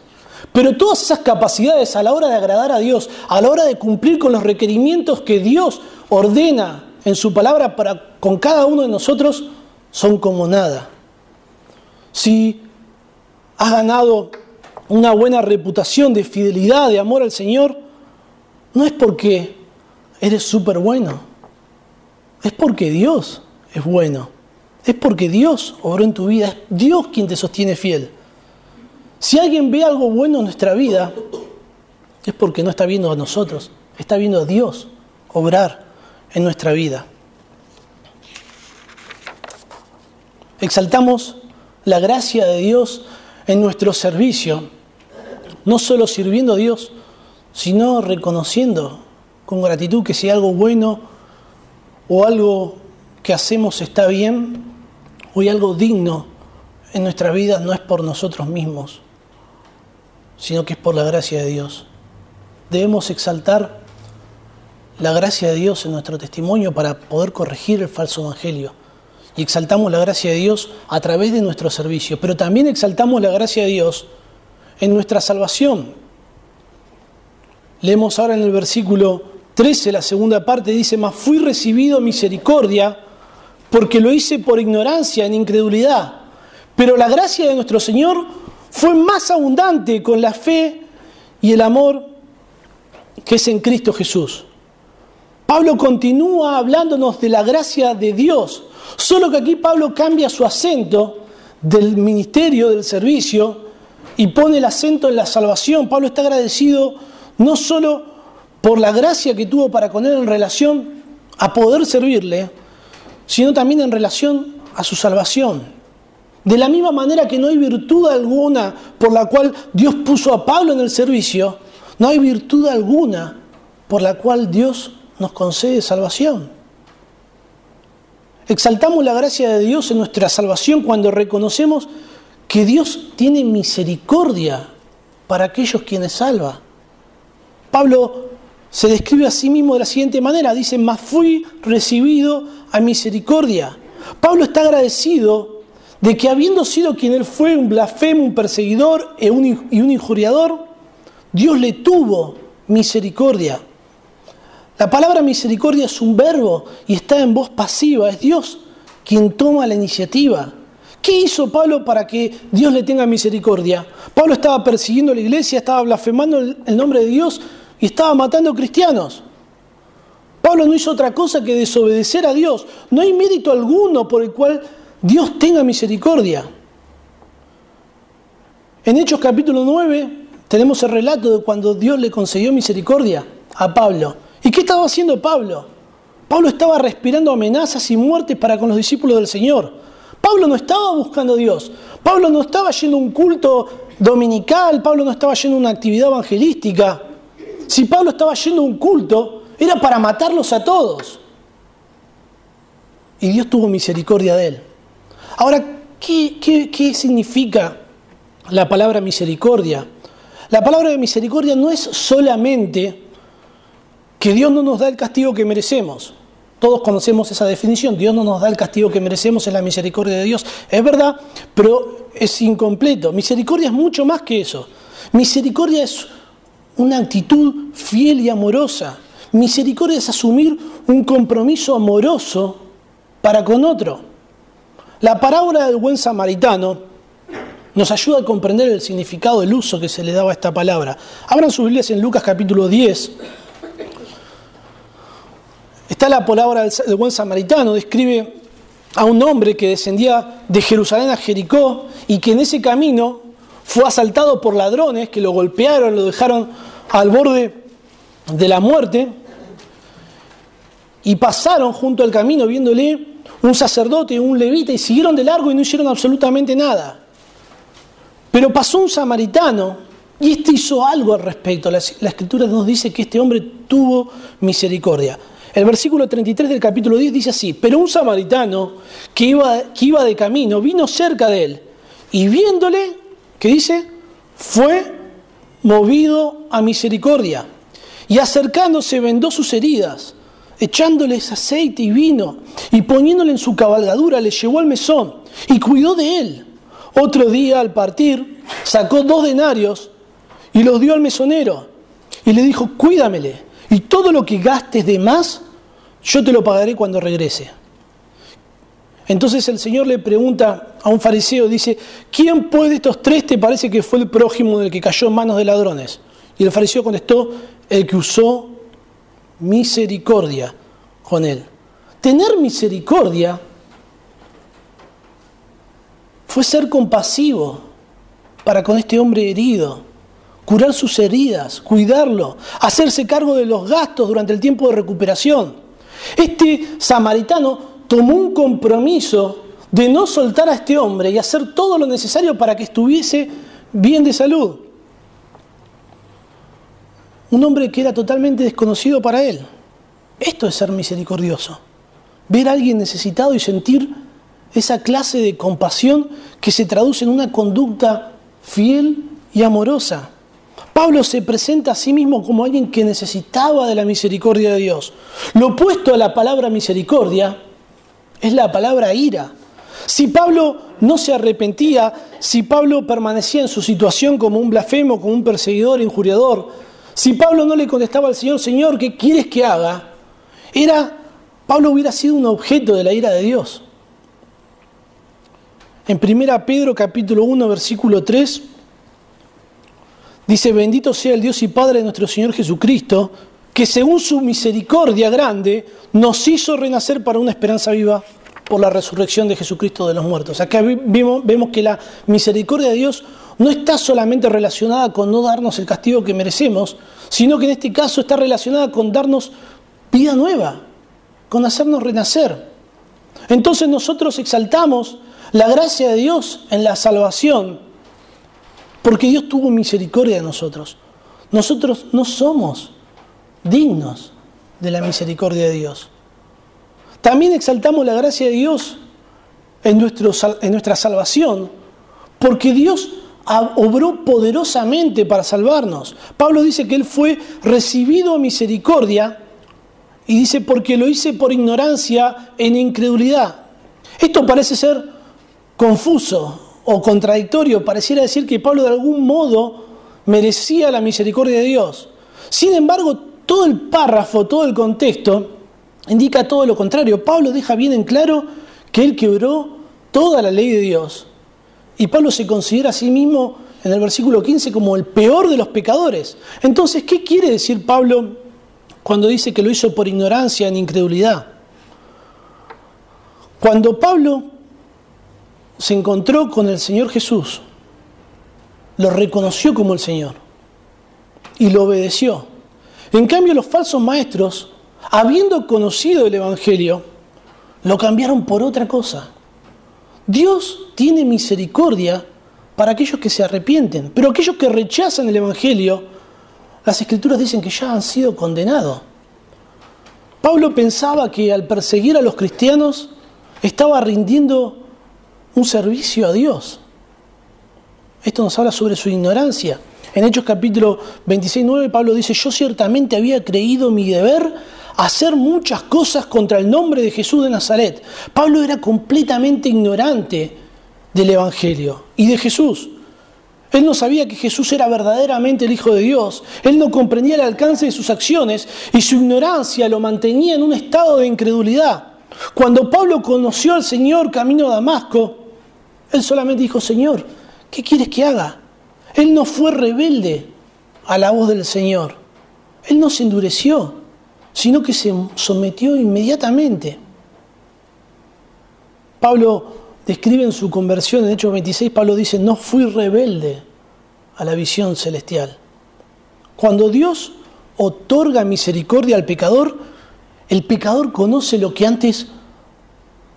Pero todas esas capacidades a la hora de agradar a Dios, a la hora de cumplir con los requerimientos que Dios ordena en su palabra para con cada uno de nosotros, son como nada. Si has ganado una buena reputación de fidelidad, de amor al Señor, no es porque eres súper bueno, es porque Dios es bueno, es porque Dios obró en tu vida, es Dios quien te sostiene fiel. Si alguien ve algo bueno en nuestra vida, es porque no está viendo a nosotros, está viendo a Dios obrar en nuestra vida. exaltamos la gracia de Dios en nuestro servicio, no solo sirviendo a Dios, sino reconociendo con gratitud que si algo bueno o algo que hacemos está bien, o hay algo digno en nuestra vida, no es por nosotros mismos, sino que es por la gracia de Dios. Debemos exaltar la gracia de Dios en nuestro testimonio para poder corregir el falso evangelio. Y exaltamos la gracia de Dios a través de nuestro servicio, pero también exaltamos la gracia de Dios en nuestra salvación. Leemos ahora en el versículo 13, la segunda parte, dice, mas fui recibido misericordia porque lo hice por ignorancia, en incredulidad. Pero la gracia de nuestro Señor fue más abundante con la fe y el amor que es en Cristo Jesús. Pablo continúa hablándonos de la gracia de Dios, solo que aquí Pablo cambia su acento del ministerio, del servicio, y pone el acento en la salvación. Pablo está agradecido no solo por la gracia que tuvo para con él en relación a poder servirle, sino también en relación a su salvación. De la misma manera que no hay virtud alguna por la cual Dios puso a Pablo en el servicio, no hay virtud alguna por la cual Dios nos concede salvación. Exaltamos la gracia de Dios en nuestra salvación cuando reconocemos que Dios tiene misericordia para aquellos quienes salva. Pablo se describe a sí mismo de la siguiente manera, dice, mas fui recibido a misericordia. Pablo está agradecido de que habiendo sido quien él fue, un blasfemo, un perseguidor y un injuriador, Dios le tuvo misericordia. La palabra misericordia es un verbo y está en voz pasiva, es Dios quien toma la iniciativa. ¿Qué hizo Pablo para que Dios le tenga misericordia? Pablo estaba persiguiendo a la iglesia, estaba blasfemando el nombre de Dios y estaba matando cristianos. Pablo no hizo otra cosa que desobedecer a Dios. No hay mérito alguno por el cual Dios tenga misericordia. En Hechos capítulo 9 tenemos el relato de cuando Dios le concedió misericordia a Pablo. ¿Y qué estaba haciendo Pablo? Pablo estaba respirando amenazas y muertes para con los discípulos del Señor. Pablo no estaba buscando a Dios. Pablo no estaba yendo a un culto dominical. Pablo no estaba yendo a una actividad evangelística. Si Pablo estaba yendo a un culto, era para matarlos a todos. Y Dios tuvo misericordia de él. Ahora, ¿qué, qué significa la palabra misericordia? La palabra de misericordia no es solamente que Dios no nos da el castigo que merecemos. Todos conocemos esa definición. Dios no nos da el castigo que merecemos en la misericordia de Dios. Es verdad, pero es incompleto. Misericordia es mucho más que eso. Misericordia es una actitud fiel y amorosa. Misericordia es asumir un compromiso amoroso para con otro. La parábola del buen samaritano nos ayuda a comprender el significado, el uso que se le daba a esta palabra. Abran sus Biblias en Lucas capítulo 10. Está la palabra del buen samaritano, describe a un hombre que descendía de Jerusalén a Jericó y que en ese camino fue asaltado por ladrones que lo golpearon, lo dejaron al borde de la muerte y pasaron junto al camino viéndole un sacerdote un levita y siguieron de largo y no hicieron absolutamente nada. Pero pasó un samaritano y este hizo algo al respecto. La, la, escritura nos dice que este hombre tuvo misericordia. El versículo 33 del capítulo 10 dice así, pero un samaritano que iba, que iba de camino vino cerca de él y viéndole, ¿qué dice? Fue movido a misericordia, y acercándose vendó sus heridas, echándoles aceite y vino, y poniéndole en su cabalgadura le llevó al mesón, y cuidó de él. Otro día al partir sacó dos denarios y los dio al mesonero, y le dijo, cuídamele, y todo lo que gastes de más, yo te lo pagaré cuando regrese. Entonces el Señor le pregunta a un fariseo, dice, ¿quién puede de estos tres te parece que fue el prójimo del que cayó en manos de ladrones? Y el fariseo contestó, el que usó misericordia con él. Tener misericordia fue ser compasivo para con este hombre herido, curar sus heridas, cuidarlo, hacerse cargo de los gastos durante el tiempo de recuperación. Este samaritano tomó un compromiso de no soltar a este hombre y hacer todo lo necesario para que estuviese bien de salud. Un hombre que era totalmente desconocido para él. Esto es ser misericordioso. Ver a alguien necesitado y sentir esa clase de compasión que se traduce en una conducta fiel y amorosa. Pablo se presenta a sí mismo como alguien que necesitaba de la misericordia de Dios. Lo opuesto a la palabra misericordia es la palabra ira. Si Pablo no se arrepentía, si Pablo permanecía en su situación como un blasfemo, como un perseguidor, injuriador, si Pablo no le contestaba al Señor, Señor, ¿qué quieres que haga? Era, Pablo hubiera sido un objeto de la ira de Dios. En 1 Pedro capítulo 1 versículo 3 dice, bendito sea el Dios y Padre de nuestro Señor Jesucristo, que según su misericordia grande nos hizo renacer para una esperanza viva por la resurrección de Jesucristo de los muertos. Acá vemos, vemos que la misericordia de Dios no está solamente relacionada con no darnos el castigo que merecemos, sino que en este caso está relacionada con darnos vida nueva, con hacernos renacer. Entonces nosotros exaltamos la gracia de Dios en la salvación, porque Dios tuvo misericordia de nosotros. Nosotros no somos dignos de la misericordia de Dios. También exaltamos la gracia de Dios en, nuestro, en nuestra salvación, porque Dios obró poderosamente para salvarnos. Pablo dice que Él fue recibido a misericordia y dice porque lo hice por ignorancia en incredulidad. Esto parece ser confuso o contradictorio, pareciera decir que Pablo de algún modo merecía la misericordia de Dios. Sin embargo, todo el párrafo, todo el contexto indica todo lo contrario. Pablo deja bien en claro que él quebró toda la ley de Dios. Y Pablo se considera a sí mismo en el versículo 15 como el peor de los pecadores. Entonces, ¿qué quiere decir Pablo cuando dice que lo hizo por ignorancia, en incredulidad? Cuando Pablo se encontró con el Señor Jesús, lo reconoció como el Señor y lo obedeció. En cambio, los falsos maestros habiendo conocido el Evangelio, lo cambiaron por otra cosa. Dios tiene misericordia para aquellos que se arrepienten, pero aquellos que rechazan el Evangelio, las escrituras dicen que ya han sido condenados. Pablo pensaba que al perseguir a los cristianos estaba rindiendo un servicio a Dios. Esto nos habla sobre su ignorancia. En Hechos capítulo 26, 9, Pablo dice, yo ciertamente había creído mi deber hacer muchas cosas contra el nombre de Jesús de Nazaret. Pablo era completamente ignorante del Evangelio y de Jesús. Él no sabía que Jesús era verdaderamente el Hijo de Dios. Él no comprendía el alcance de sus acciones y su ignorancia lo mantenía en un estado de incredulidad. Cuando Pablo conoció al Señor camino a Damasco, él solamente dijo, Señor, ¿qué quieres que haga? Él no fue rebelde a la voz del Señor. Él no se endureció sino que se sometió inmediatamente. Pablo describe en su conversión, en Hechos 26, Pablo dice, no fui rebelde a la visión celestial. Cuando Dios otorga misericordia al pecador, el pecador conoce lo que antes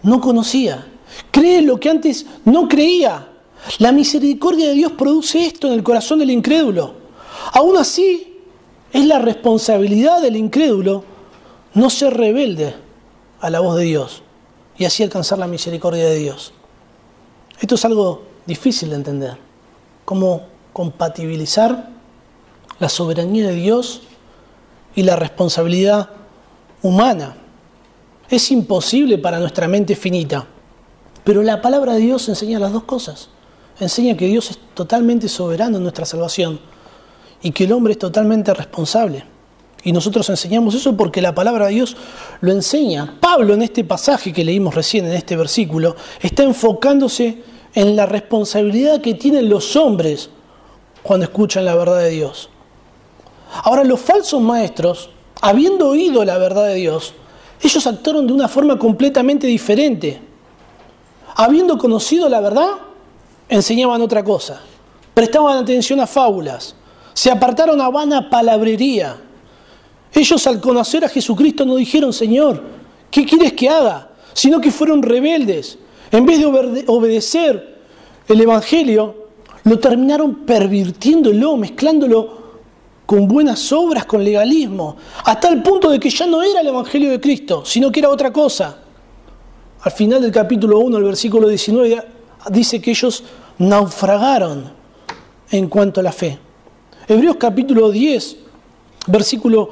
no conocía, cree lo que antes no creía. La misericordia de Dios produce esto en el corazón del incrédulo. Aún así, es la responsabilidad del incrédulo no ser rebelde a la voz de Dios y así alcanzar la misericordia de Dios. Esto es algo difícil de entender. Cómo compatibilizar la soberanía de Dios y la responsabilidad humana. Es imposible para nuestra mente finita, pero la palabra de Dios enseña las dos cosas. Enseña que Dios es totalmente soberano en nuestra salvación y que el hombre es totalmente responsable. Y nosotros enseñamos eso porque la palabra de Dios lo enseña. Pablo en este pasaje que leímos recién, en este versículo, está enfocándose en la responsabilidad que tienen los hombres cuando escuchan la verdad de Dios. Ahora los falsos maestros, habiendo oído la verdad de Dios, ellos actuaron de una forma completamente diferente. Habiendo conocido la verdad, enseñaban otra cosa. Prestaban atención a fábulas. Se apartaron a vana palabrería ellos al conocer a Jesucristo no dijeron, Señor, ¿qué quieres que haga? Sino que fueron rebeldes. en vez de obedecer el Evangelio, lo terminaron pervirtiéndolo, mezclándolo con buenas obras, con legalismo, hasta el punto de que ya no era el Evangelio de Cristo, sino que era otra cosa. Al final del capítulo 1, el versículo 19, dice que ellos naufragaron en cuanto a la fe. Hebreos capítulo 10, versículo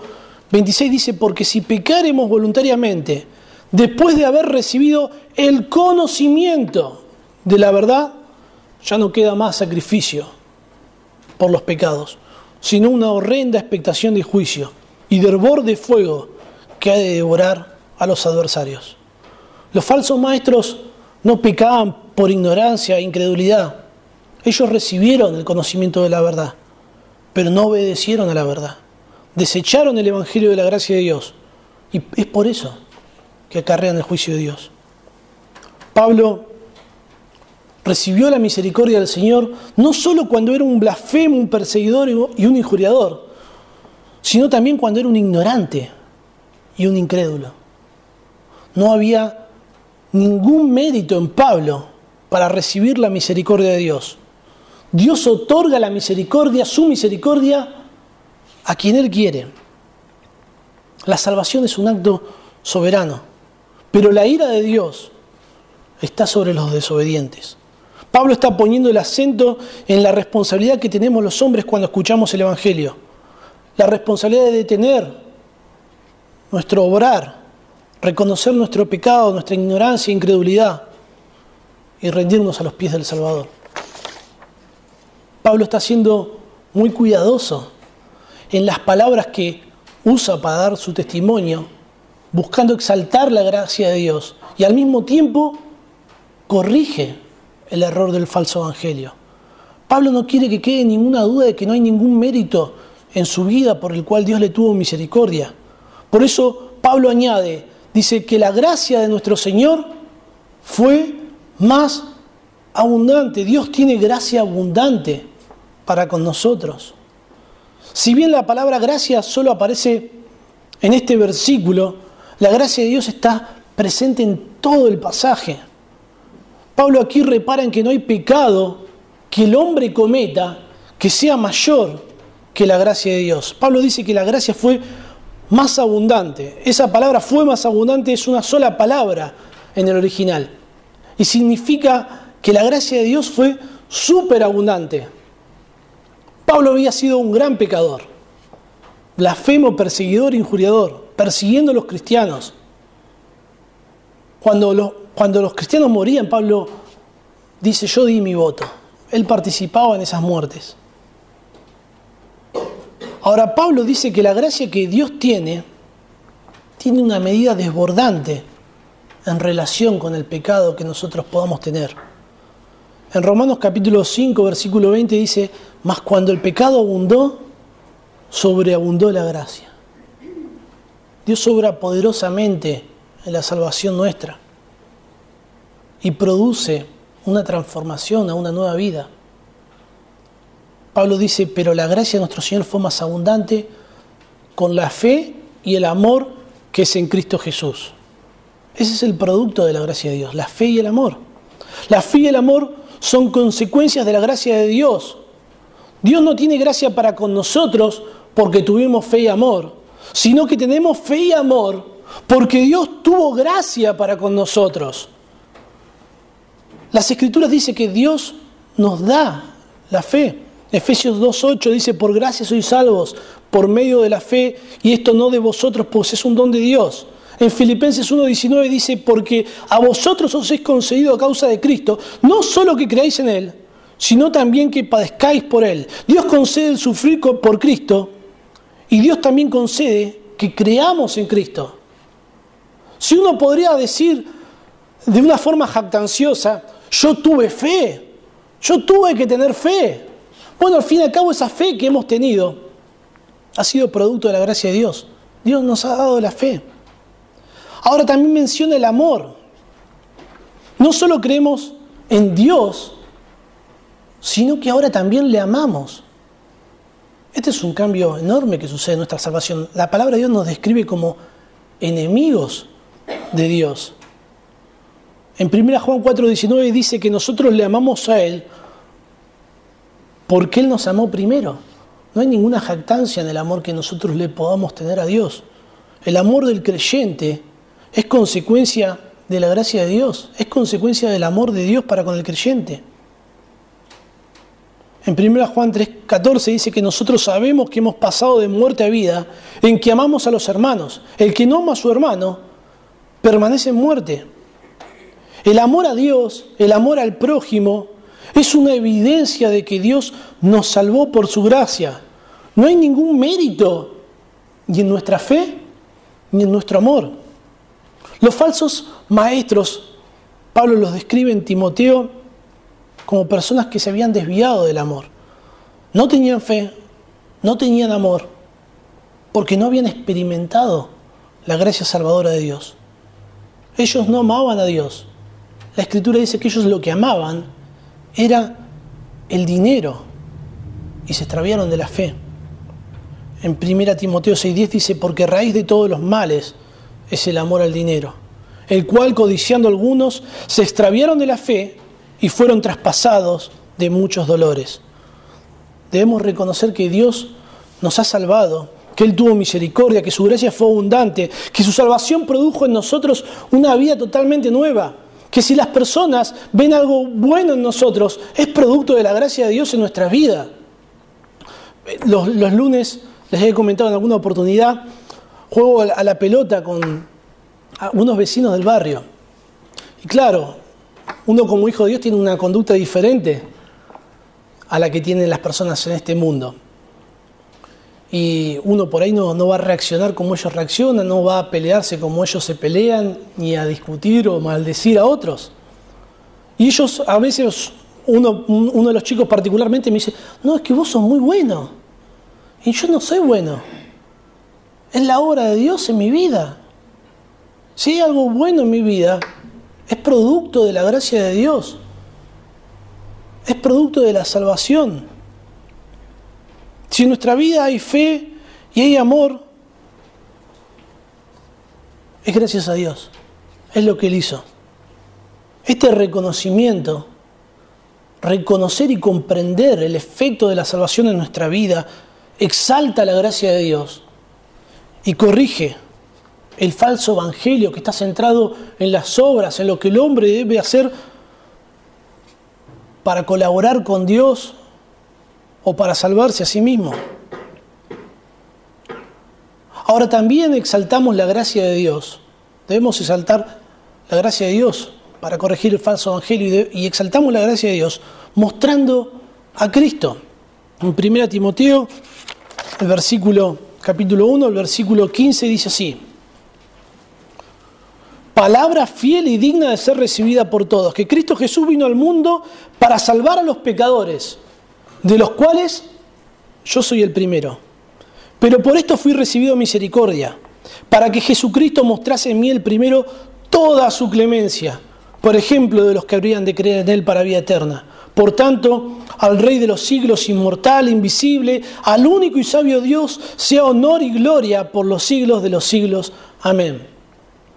26 dice, porque si pecaremos voluntariamente, después de haber recibido el conocimiento de la verdad, ya no queda más sacrificio por los pecados, sino una horrenda expectación de juicio y de hervor de fuego que ha de devorar a los adversarios. Los falsos maestros no pecaban por ignorancia e incredulidad. Ellos recibieron el conocimiento de la verdad, pero no obedecieron a la verdad. Desecharon el Evangelio de la gracia de Dios. Y es por eso que acarrean el juicio de Dios. Pablo recibió la misericordia del Señor no solo cuando era un blasfemo, un perseguidor y un injuriador, sino también cuando era un ignorante y un incrédulo. No había ningún mérito en Pablo para recibir la misericordia de Dios. Dios otorga la misericordia, su misericordia, a quien Él quiere. La salvación es un acto soberano, pero la ira de Dios está sobre los desobedientes. Pablo está poniendo el acento en la responsabilidad que tenemos los hombres cuando escuchamos el Evangelio. La responsabilidad de detener nuestro obrar, reconocer nuestro pecado, nuestra ignorancia e incredulidad y rendirnos a los pies del Salvador. Pablo está siendo muy cuidadoso en las palabras que usa para dar su testimonio, buscando exaltar la gracia de Dios y al mismo tiempo corrige el error del falso evangelio. Pablo no quiere que quede ninguna duda de que no hay ningún mérito en su vida por el cual Dios le tuvo misericordia. Por eso Pablo añade, dice que la gracia de nuestro Señor fue más abundante. Dios tiene gracia abundante para con nosotros. Si bien la palabra gracia solo aparece en este versículo, la gracia de Dios está presente en todo el pasaje. Pablo aquí repara en que no hay pecado que el hombre cometa que sea mayor que la gracia de Dios. Pablo dice que la gracia fue más abundante. Esa palabra fue más abundante es una sola palabra en el original. Y significa que la gracia de Dios fue súper abundante. Pablo había sido un gran pecador, blasfemo, perseguidor, injuriador, persiguiendo a los cristianos. Cuando cuando los cristianos morían, Pablo dice, yo di mi voto. Él participaba en esas muertes. Ahora Pablo dice que la gracia que Dios tiene tiene una medida desbordante en relación con el pecado que nosotros podamos tener. En Romanos capítulo 5, versículo 20 dice, mas cuando el pecado abundó, sobreabundó la gracia. Dios obra poderosamente en la salvación nuestra y produce una transformación a una nueva vida. Pablo dice, pero la gracia de nuestro Señor fue más abundante con la fe y el amor que es en Cristo Jesús. Ese es el producto de la gracia de Dios, la fe y el amor. La fe y el amor son consecuencias de la gracia de Dios. Dios no tiene gracia para con nosotros porque tuvimos fe y amor, sino que tenemos fe y amor porque Dios tuvo gracia para con nosotros. Las escrituras dicen que Dios nos da la fe. Efesios 2.8 dice, por gracia sois salvos por medio de la fe, y esto no de vosotros, pues es un don de Dios. En Filipenses 1.19 dice, porque a vosotros os es concedido a causa de Cristo, no solo que creáis en Él, sino también que padezcáis por Él. Dios concede el sufrir por Cristo, y Dios también concede que creamos en Cristo. Si uno podría decir de una forma jactanciosa, yo tuve fe, yo tuve que tener fe. Bueno, al fin y al cabo esa fe que hemos tenido ha sido producto de la gracia de Dios. Dios nos ha dado la fe. Ahora también menciona el amor. No solo creemos en Dios, sino que ahora también le amamos. Este es un cambio enorme que sucede en nuestra salvación. La palabra de Dios nos describe como enemigos de Dios. En 1 Juan 4:19 dice que nosotros le amamos a Él porque Él nos amó primero. No hay ninguna jactancia en el amor que nosotros le podamos tener a Dios. El amor del creyente es consecuencia de la gracia de Dios, es consecuencia del amor de Dios para con el creyente. En 1 Juan 3:14 dice que nosotros sabemos que hemos pasado de muerte a vida en que amamos a los hermanos. El que no ama a su hermano permanece en muerte. El amor a Dios, el amor al prójimo, es una evidencia de que Dios nos salvó por su gracia. No hay ningún mérito ni en nuestra fe ni en nuestro amor. Los falsos maestros, Pablo los describe en Timoteo como personas que se habían desviado del amor. No tenían fe, no tenían amor, porque no habían experimentado la gracia salvadora de Dios. Ellos no amaban a Dios. La escritura dice que ellos lo que amaban era el dinero y se extraviaron de la fe. En 1 Timoteo 6:10 dice, porque raíz de todos los males es el amor al dinero, el cual codiciando algunos se extraviaron de la fe y fueron traspasados de muchos dolores. Debemos reconocer que Dios nos ha salvado, que Él tuvo misericordia, que su gracia fue abundante, que su salvación produjo en nosotros una vida totalmente nueva, que si las personas ven algo bueno en nosotros, es producto de la gracia de Dios en nuestra vida. Los, los lunes les he comentado en alguna oportunidad, juego a la pelota con unos vecinos del barrio. Y claro, uno como hijo de Dios tiene una conducta diferente a la que tienen las personas en este mundo. Y uno por ahí no, no, va a reaccionar como ellos reaccionan, no va a pelearse como ellos se pelean, ni a discutir o maldecir a otros. Y ellos a veces, uno, uno de los chicos particularmente me dice, no, es que vos sos muy bueno. Y yo no soy bueno. Es la obra de Dios en mi vida. Si hay algo bueno en mi vida, es producto de la gracia de Dios. Es producto de la salvación. Si en nuestra vida hay fe y hay amor, es gracias a Dios. Es lo que Él hizo. Este reconocimiento, reconocer y comprender el efecto de la salvación en nuestra vida, exalta la gracia de Dios y corrige el falso evangelio que está centrado en las obras, en lo que el hombre debe hacer para colaborar con Dios o para salvarse a sí mismo. Ahora también exaltamos la gracia de Dios. Debemos exaltar la gracia de Dios para corregir el falso evangelio y exaltamos la gracia de Dios mostrando a Cristo. En 1 Timoteo el versículo, capítulo 1, el versículo 15 dice así. Palabra fiel y digna de ser recibida por todos, que Cristo Jesús vino al mundo para salvar a los pecadores, de los cuales yo soy el primero. Pero por esto fui recibido misericordia, para que Jesucristo mostrase en mí el primero toda su clemencia, por ejemplo de los que habrían de creer en Él para vida eterna. Por tanto, al Rey de los siglos, inmortal, invisible, al único y sabio Dios, sea honor y gloria por los siglos de los siglos. Amén.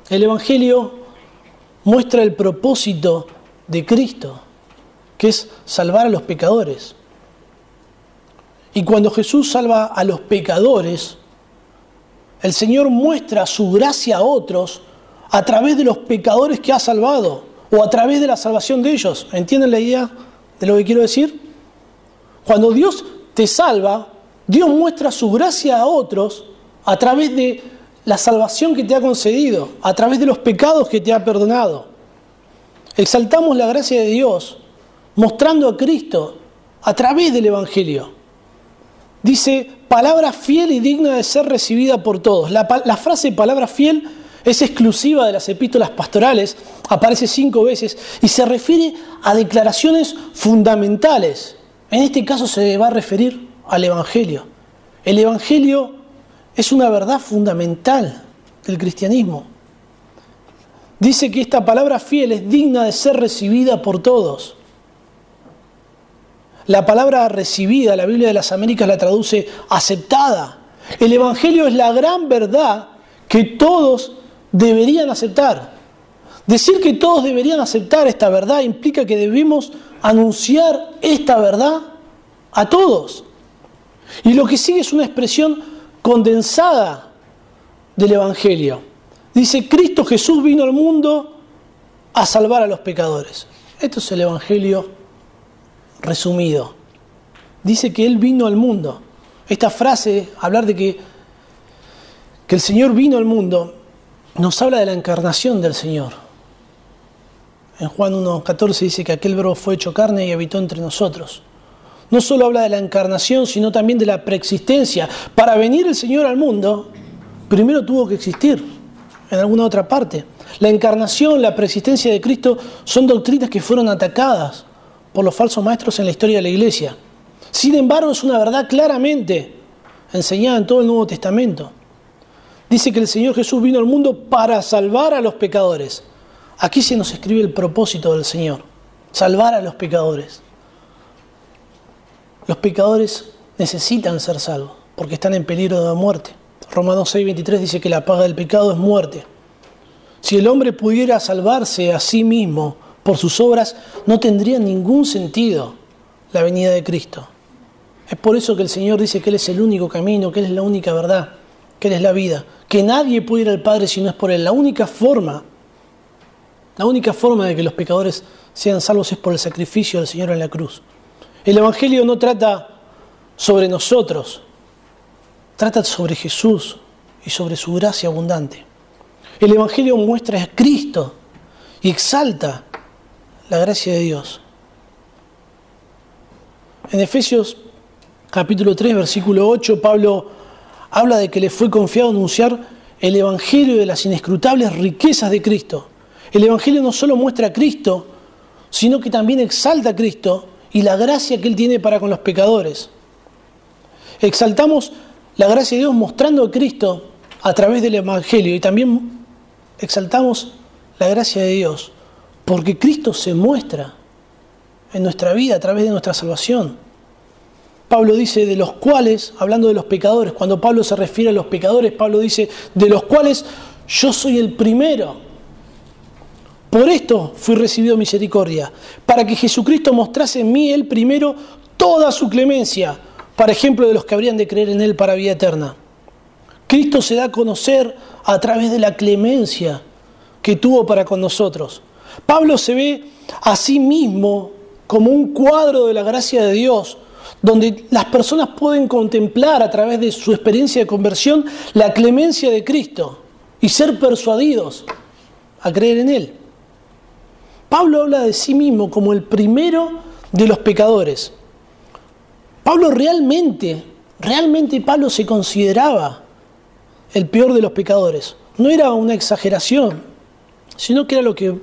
El Evangelio muestra el propósito de Cristo, que es salvar a los pecadores. Y cuando Jesús salva a los pecadores, el Señor muestra su gracia a otros a través de los pecadores que ha salvado o a través de la salvación de ellos. ¿Entienden la idea? De lo que quiero decir? Cuando Dios te salva, Dios muestra su gracia a otros a través de la salvación que te ha concedido, a través de los pecados que te ha perdonado. Exaltamos la gracia de Dios mostrando a Cristo a través del Evangelio. Dice, palabra fiel y digna de ser recibida por todos. La, la frase palabra fiel es exclusiva de las epístolas pastorales, aparece cinco veces y se refiere a declaraciones fundamentales. En este caso se va a referir al Evangelio. El Evangelio es una verdad fundamental del cristianismo. Dice que esta palabra fiel es digna de ser recibida por todos. La palabra recibida, la Biblia de las Américas la traduce aceptada. El Evangelio es la gran verdad que todos deberían aceptar. Decir que todos deberían aceptar esta verdad implica que debemos anunciar esta verdad a todos. Y lo que sigue es una expresión condensada del Evangelio. Dice, Cristo Jesús vino al mundo a salvar a los pecadores. Esto es el Evangelio resumido. Dice que Él vino al mundo. Esta frase, hablar de que, que el Señor vino al mundo, nos habla de la encarnación del Señor. En Juan 1.14 dice que aquel verbo fue hecho carne y habitó entre nosotros. No solo habla de la encarnación, sino también de la preexistencia. Para venir el Señor al mundo, primero tuvo que existir en alguna otra parte. La encarnación, la preexistencia de Cristo son doctrinas que fueron atacadas por los falsos maestros en la historia de la iglesia. Sin embargo, es una verdad claramente enseñada en todo el Nuevo Testamento. Dice que el Señor Jesús vino al mundo para salvar a los pecadores. Aquí se nos escribe el propósito del Señor, salvar a los pecadores. Los pecadores necesitan ser salvos porque están en peligro de muerte. Romanos 6:23 dice que la paga del pecado es muerte. Si el hombre pudiera salvarse a sí mismo por sus obras, no tendría ningún sentido la venida de Cristo. Es por eso que el Señor dice que Él es el único camino, que Él es la única verdad, que Él es la vida, que nadie puede ir al Padre si no es por Él. La única forma la única forma de que los pecadores sean salvos es por el sacrificio del Señor en la cruz. El Evangelio no trata sobre nosotros, trata sobre Jesús y sobre su gracia abundante. El Evangelio muestra a Cristo y exalta la gracia de Dios. En Efesios capítulo 3, versículo 8, Pablo habla de que le fue confiado anunciar el Evangelio de las inescrutables riquezas de Cristo el Evangelio no solo muestra a Cristo, sino que también exalta a Cristo y la gracia que Él tiene para con los pecadores. Exaltamos la gracia de Dios mostrando a Cristo a través del Evangelio y también exaltamos la gracia de Dios porque Cristo se muestra en nuestra vida a través de nuestra salvación. Pablo dice de los cuales, hablando de los pecadores, cuando Pablo se refiere a los pecadores, Pablo dice de los cuales yo soy el primero. Por esto fui recibido misericordia, para que Jesucristo mostrase en mí Él primero toda su clemencia, para ejemplo de los que habrían de creer en Él para vida eterna. Cristo se da a conocer a través de la clemencia que tuvo para con nosotros. Pablo se ve a sí mismo como un cuadro de la gracia de Dios, donde las personas pueden contemplar a través de su experiencia de conversión la clemencia de Cristo y ser persuadidos a creer en Él. Pablo habla de sí mismo como el primero de los pecadores. Pablo realmente, realmente Pablo se consideraba el peor de los pecadores. No era una exageración, sino que era lo que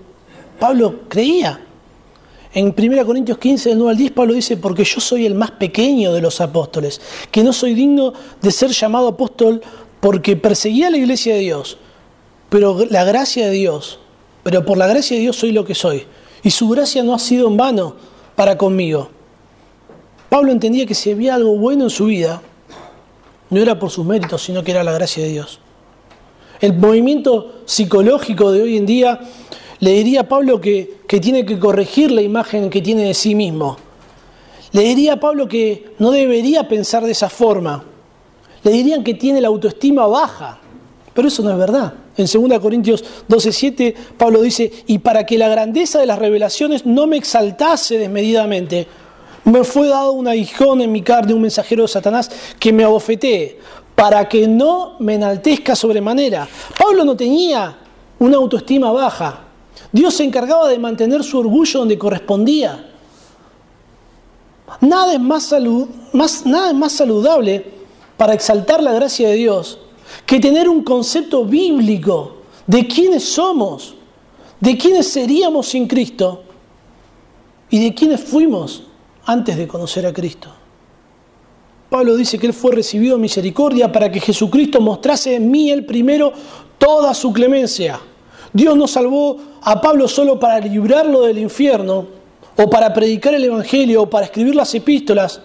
Pablo creía. En 1 Corintios 15, del 9 al 10, Pablo dice, porque yo soy el más pequeño de los apóstoles, que no soy digno de ser llamado apóstol porque perseguía la iglesia de Dios, pero la gracia de Dios pero por la gracia de Dios soy lo que soy. Y su gracia no ha sido en vano para conmigo. Pablo entendía que si había algo bueno en su vida, no era por sus méritos, sino que era la gracia de Dios. El movimiento psicológico de hoy en día le diría a Pablo que, que tiene que corregir la imagen que tiene de sí mismo. Le diría a Pablo que no debería pensar de esa forma. Le dirían que tiene la autoestima baja. Pero eso no es verdad. En 2 Corintios 12:7 Pablo dice, y para que la grandeza de las revelaciones no me exaltase desmedidamente, me fue dado un aguijón en mi carne, un mensajero de Satanás, que me abofetee, para que no me enaltezca sobremanera. Pablo no tenía una autoestima baja. Dios se encargaba de mantener su orgullo donde correspondía. Nada es más, más, nada es más saludable para exaltar la gracia de Dios que tener un concepto bíblico de quiénes somos, de quiénes seríamos sin Cristo y de quiénes fuimos antes de conocer a Cristo. Pablo dice que Él fue recibido misericordia para que Jesucristo mostrase en mí el primero toda su clemencia. Dios no salvó a Pablo solo para librarlo del infierno, o para predicar el Evangelio, o para escribir las epístolas.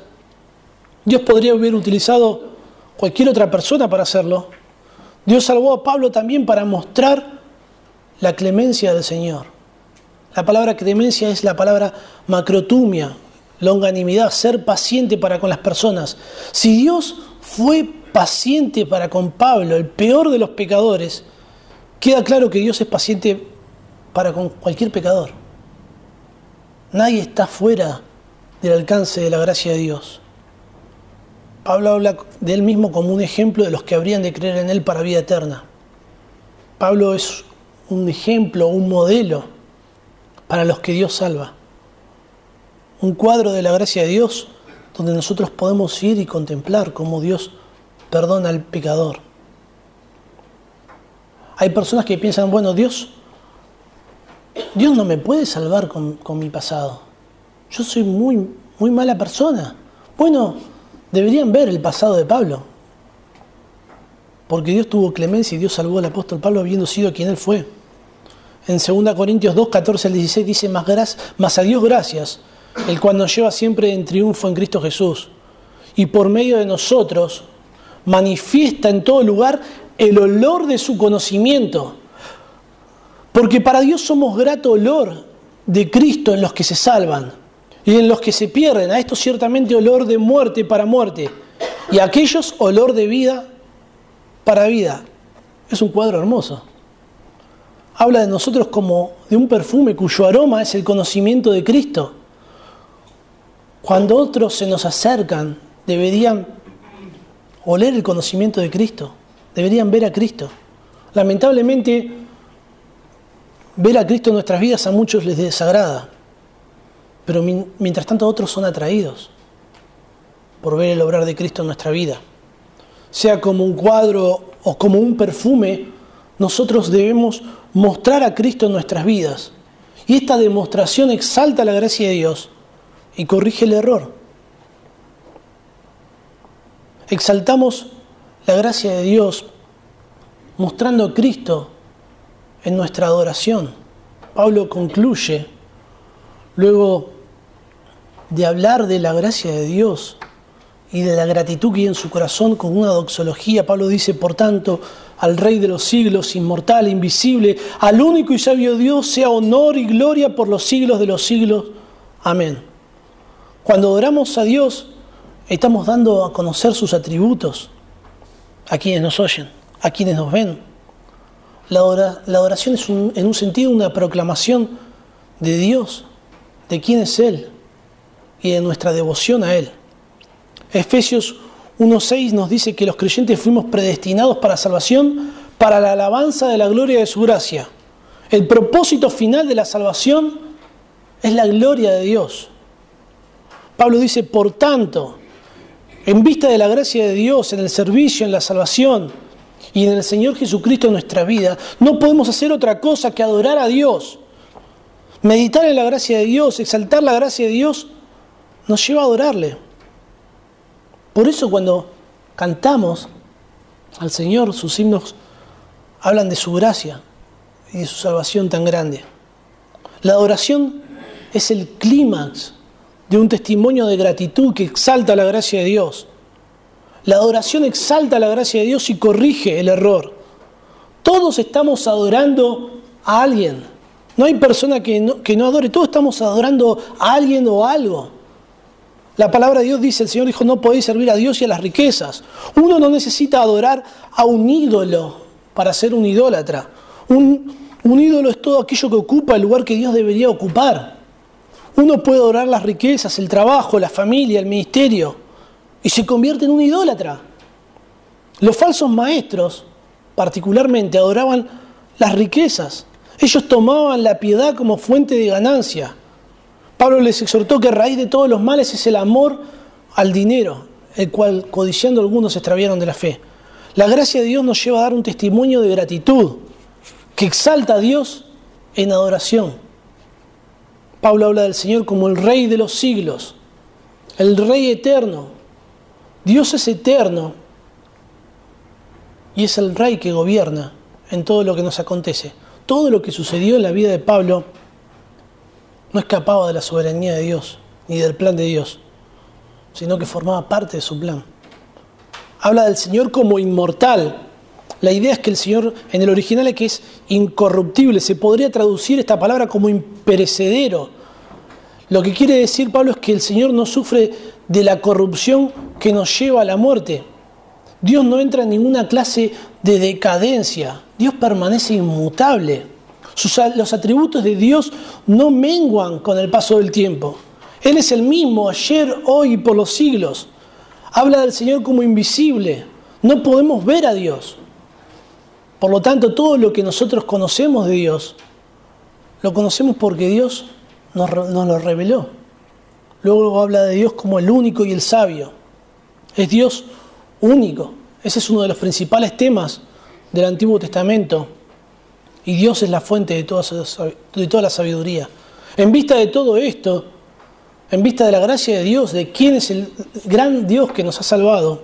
Dios podría haber utilizado cualquier otra persona para hacerlo. Dios salvó a Pablo también para mostrar la clemencia del Señor. La palabra clemencia es la palabra macrotumia, longanimidad, ser paciente para con las personas. Si Dios fue paciente para con Pablo, el peor de los pecadores, queda claro que Dios es paciente para con cualquier pecador. Nadie está fuera del alcance de la gracia de Dios. Pablo habla de él mismo como un ejemplo de los que habrían de creer en él para vida eterna. Pablo es un ejemplo, un modelo para los que Dios salva. Un cuadro de la gracia de Dios donde nosotros podemos ir y contemplar cómo Dios perdona al pecador. Hay personas que piensan, bueno, Dios, Dios no me puede salvar con, con mi pasado. Yo soy muy, muy mala persona. Bueno, deberían ver el pasado de Pablo. Porque Dios tuvo clemencia y Dios salvó al apóstol Pablo habiendo sido quien él fue. En 2 Corintios 2, 14 al 16 dice, más, más a Dios gracias, el cual nos lleva siempre en triunfo en Cristo Jesús. Y por medio de nosotros manifiesta en todo lugar el olor de su conocimiento. Porque para Dios somos grato olor de Cristo en los que se salvan y en los que se pierden. A esto ciertamente olor de muerte para muerte y a aquellos olor de vida para vida. Es un cuadro hermoso. Habla de nosotros como de un perfume cuyo aroma es el conocimiento de Cristo. Cuando otros se nos acercan, deberían oler el conocimiento de Cristo, deberían ver a Cristo. Lamentablemente, ver a Cristo en nuestras vidas a muchos les desagrada, pero mientras tanto otros son atraídos por ver el obrar de Cristo en nuestra vida. Sea como un cuadro o como un perfume, nosotros debemos mostrar a Cristo en nuestras vidas. Y esta demostración exalta la gracia de Dios y corrige el error. Exaltamos la gracia de Dios mostrando a Cristo en nuestra adoración. Pablo concluye, luego de hablar de la gracia de Dios y de la gratitud que hay en su corazón con una doxología, Pablo dice, por tanto, al Rey de los siglos, inmortal, invisible, al único y sabio Dios, sea honor y gloria por los siglos de los siglos. Amén. Cuando adoramos a Dios, estamos dando a conocer sus atributos a quienes nos oyen, a quienes nos ven. La, adoración es en un sentido una proclamación de Dios, de quién es Él y de nuestra devoción a Él. Efesios 1.6 nos dice que los creyentes fuimos predestinados para salvación, para la alabanza de la gloria de su gracia. El propósito final de la salvación es la gloria de Dios. Pablo dice, por tanto, en vista de la gracia de Dios, en el servicio, en la salvación y en el Señor Jesucristo en nuestra vida, no podemos hacer otra cosa que adorar a Dios. Meditar en la gracia de Dios, exaltar la gracia de Dios, nos lleva a adorarle. Por eso cuando cantamos al Señor, sus himnos hablan de su gracia y de su salvación tan grande. La adoración es el clímax de un testimonio de gratitud que exalta la gracia de Dios. La adoración exalta la gracia de Dios y corrige el error. Todos estamos adorando a alguien. No hay persona que no, que no adore, todos estamos adorando a alguien o algo. La palabra de Dios dice, el Señor dijo, no podéis servir a Dios y a las riquezas. Uno no necesita adorar a un ídolo para ser un idólatra. Un, un ídolo es todo aquello que ocupa el lugar que Dios debería ocupar. Uno puede adorar las riquezas, el trabajo, la familia, el ministerio, y se convierte en un idólatra. Los falsos maestros, particularmente, adoraban las riquezas. Ellos tomaban la piedad como fuente de ganancia. Pablo les exhortó que raíz de todos los males es el amor al dinero, el cual codiciando algunos se extraviaron de la fe. La gracia de Dios nos lleva a dar un testimonio de gratitud que exalta a Dios en adoración. Pablo habla del Señor como el Rey de los siglos, el Rey eterno. Dios es eterno y es el Rey que gobierna en todo lo que nos acontece. Todo lo que sucedió en la vida de Pablo no escapaba de la soberanía de Dios ni del plan de Dios, sino que formaba parte de su plan. Habla del Señor como inmortal. La idea es que el Señor en el original es que es incorruptible. Se podría traducir esta palabra como imperecedero. Lo que quiere decir Pablo es que el Señor no sufre de la corrupción que nos lleva a la muerte. Dios no entra en ninguna clase de decadencia. Dios permanece inmutable. los atributos de Dios no menguan con el paso del tiempo. Él es el mismo ayer, hoy y por los siglos. Habla del Señor como invisible. No podemos ver a Dios. Por lo tanto, todo lo que nosotros conocemos de Dios, lo conocemos porque Dios nos, lo reveló. Luego habla de Dios como el único y el sabio. Es Dios único. Ese es uno de los principales temas del Antiguo Testamento. Y Dios es la fuente de toda, la sabiduría. En vista de todo esto, en vista de la gracia de Dios, de quién es el gran Dios que nos ha salvado,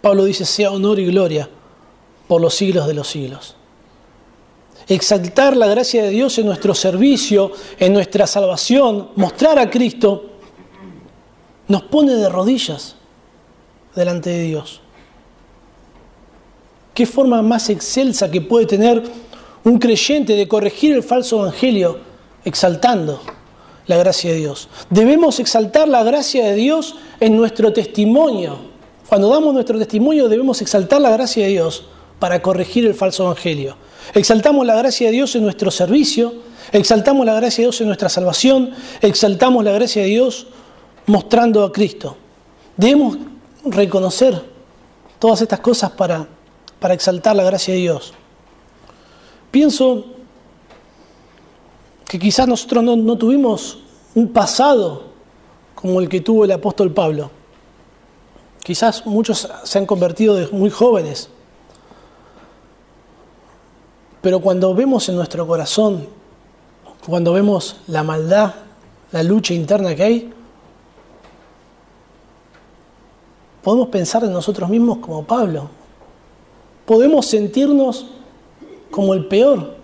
Pablo dice, sea honor y gloria por los siglos de los siglos. Exaltar la gracia de Dios en nuestro servicio, en nuestra salvación, mostrar a Cristo, nos pone de rodillas delante de Dios. ¿Qué forma más excelsa que puede tener un creyente de corregir el falso evangelio exaltando la gracia de Dios. Debemos exaltar la gracia de Dios en nuestro testimonio. Cuando damos nuestro testimonio debemos exaltar la gracia de Dios para corregir el falso evangelio. Exaltamos la gracia de Dios en nuestro servicio, exaltamos la gracia de Dios en nuestra salvación, exaltamos la gracia de Dios mostrando a Cristo. Debemos reconocer todas estas cosas para, para exaltar la gracia de Dios. Pienso que quizás nosotros no, tuvimos un pasado como el que tuvo el apóstol Pablo. Quizás muchos se han convertido de muy jóvenes. Pero cuando vemos en nuestro corazón, cuando vemos la maldad, la lucha interna que hay, podemos pensar en nosotros mismos como Pablo. Podemos sentirnos como el peor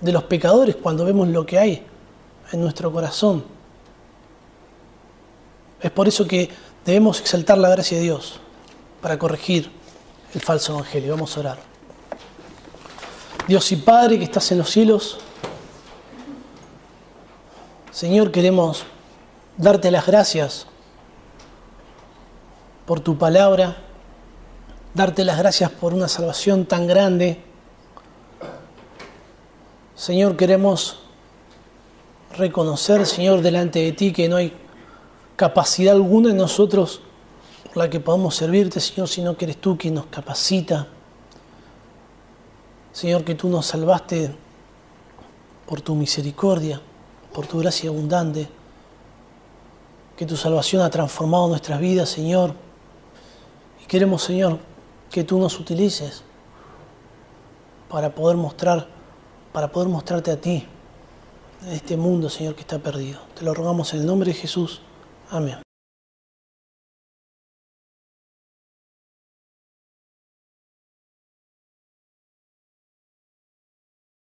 de los pecadores cuando vemos lo que hay en nuestro corazón. Es por eso que debemos exaltar la gracia de Dios para corregir el falso evangelio. Vamos a orar. Dios y Padre que estás en los cielos, Señor, queremos darte las gracias por tu palabra, darte las gracias por una salvación tan grande Señor, queremos reconocer, Señor, delante de ti que no hay capacidad alguna en nosotros por la que podamos servirte, Señor, sino que eres tú quien nos capacita. Señor, que tú nos salvaste por tu misericordia, por tu gracia abundante, que tu salvación ha transformado nuestras vidas, Señor. Y queremos, Señor, que tú nos utilices para poder mostrar para poder mostrarte a ti en este mundo, Señor, que está perdido. Te lo rogamos en el nombre de Jesús. Amén.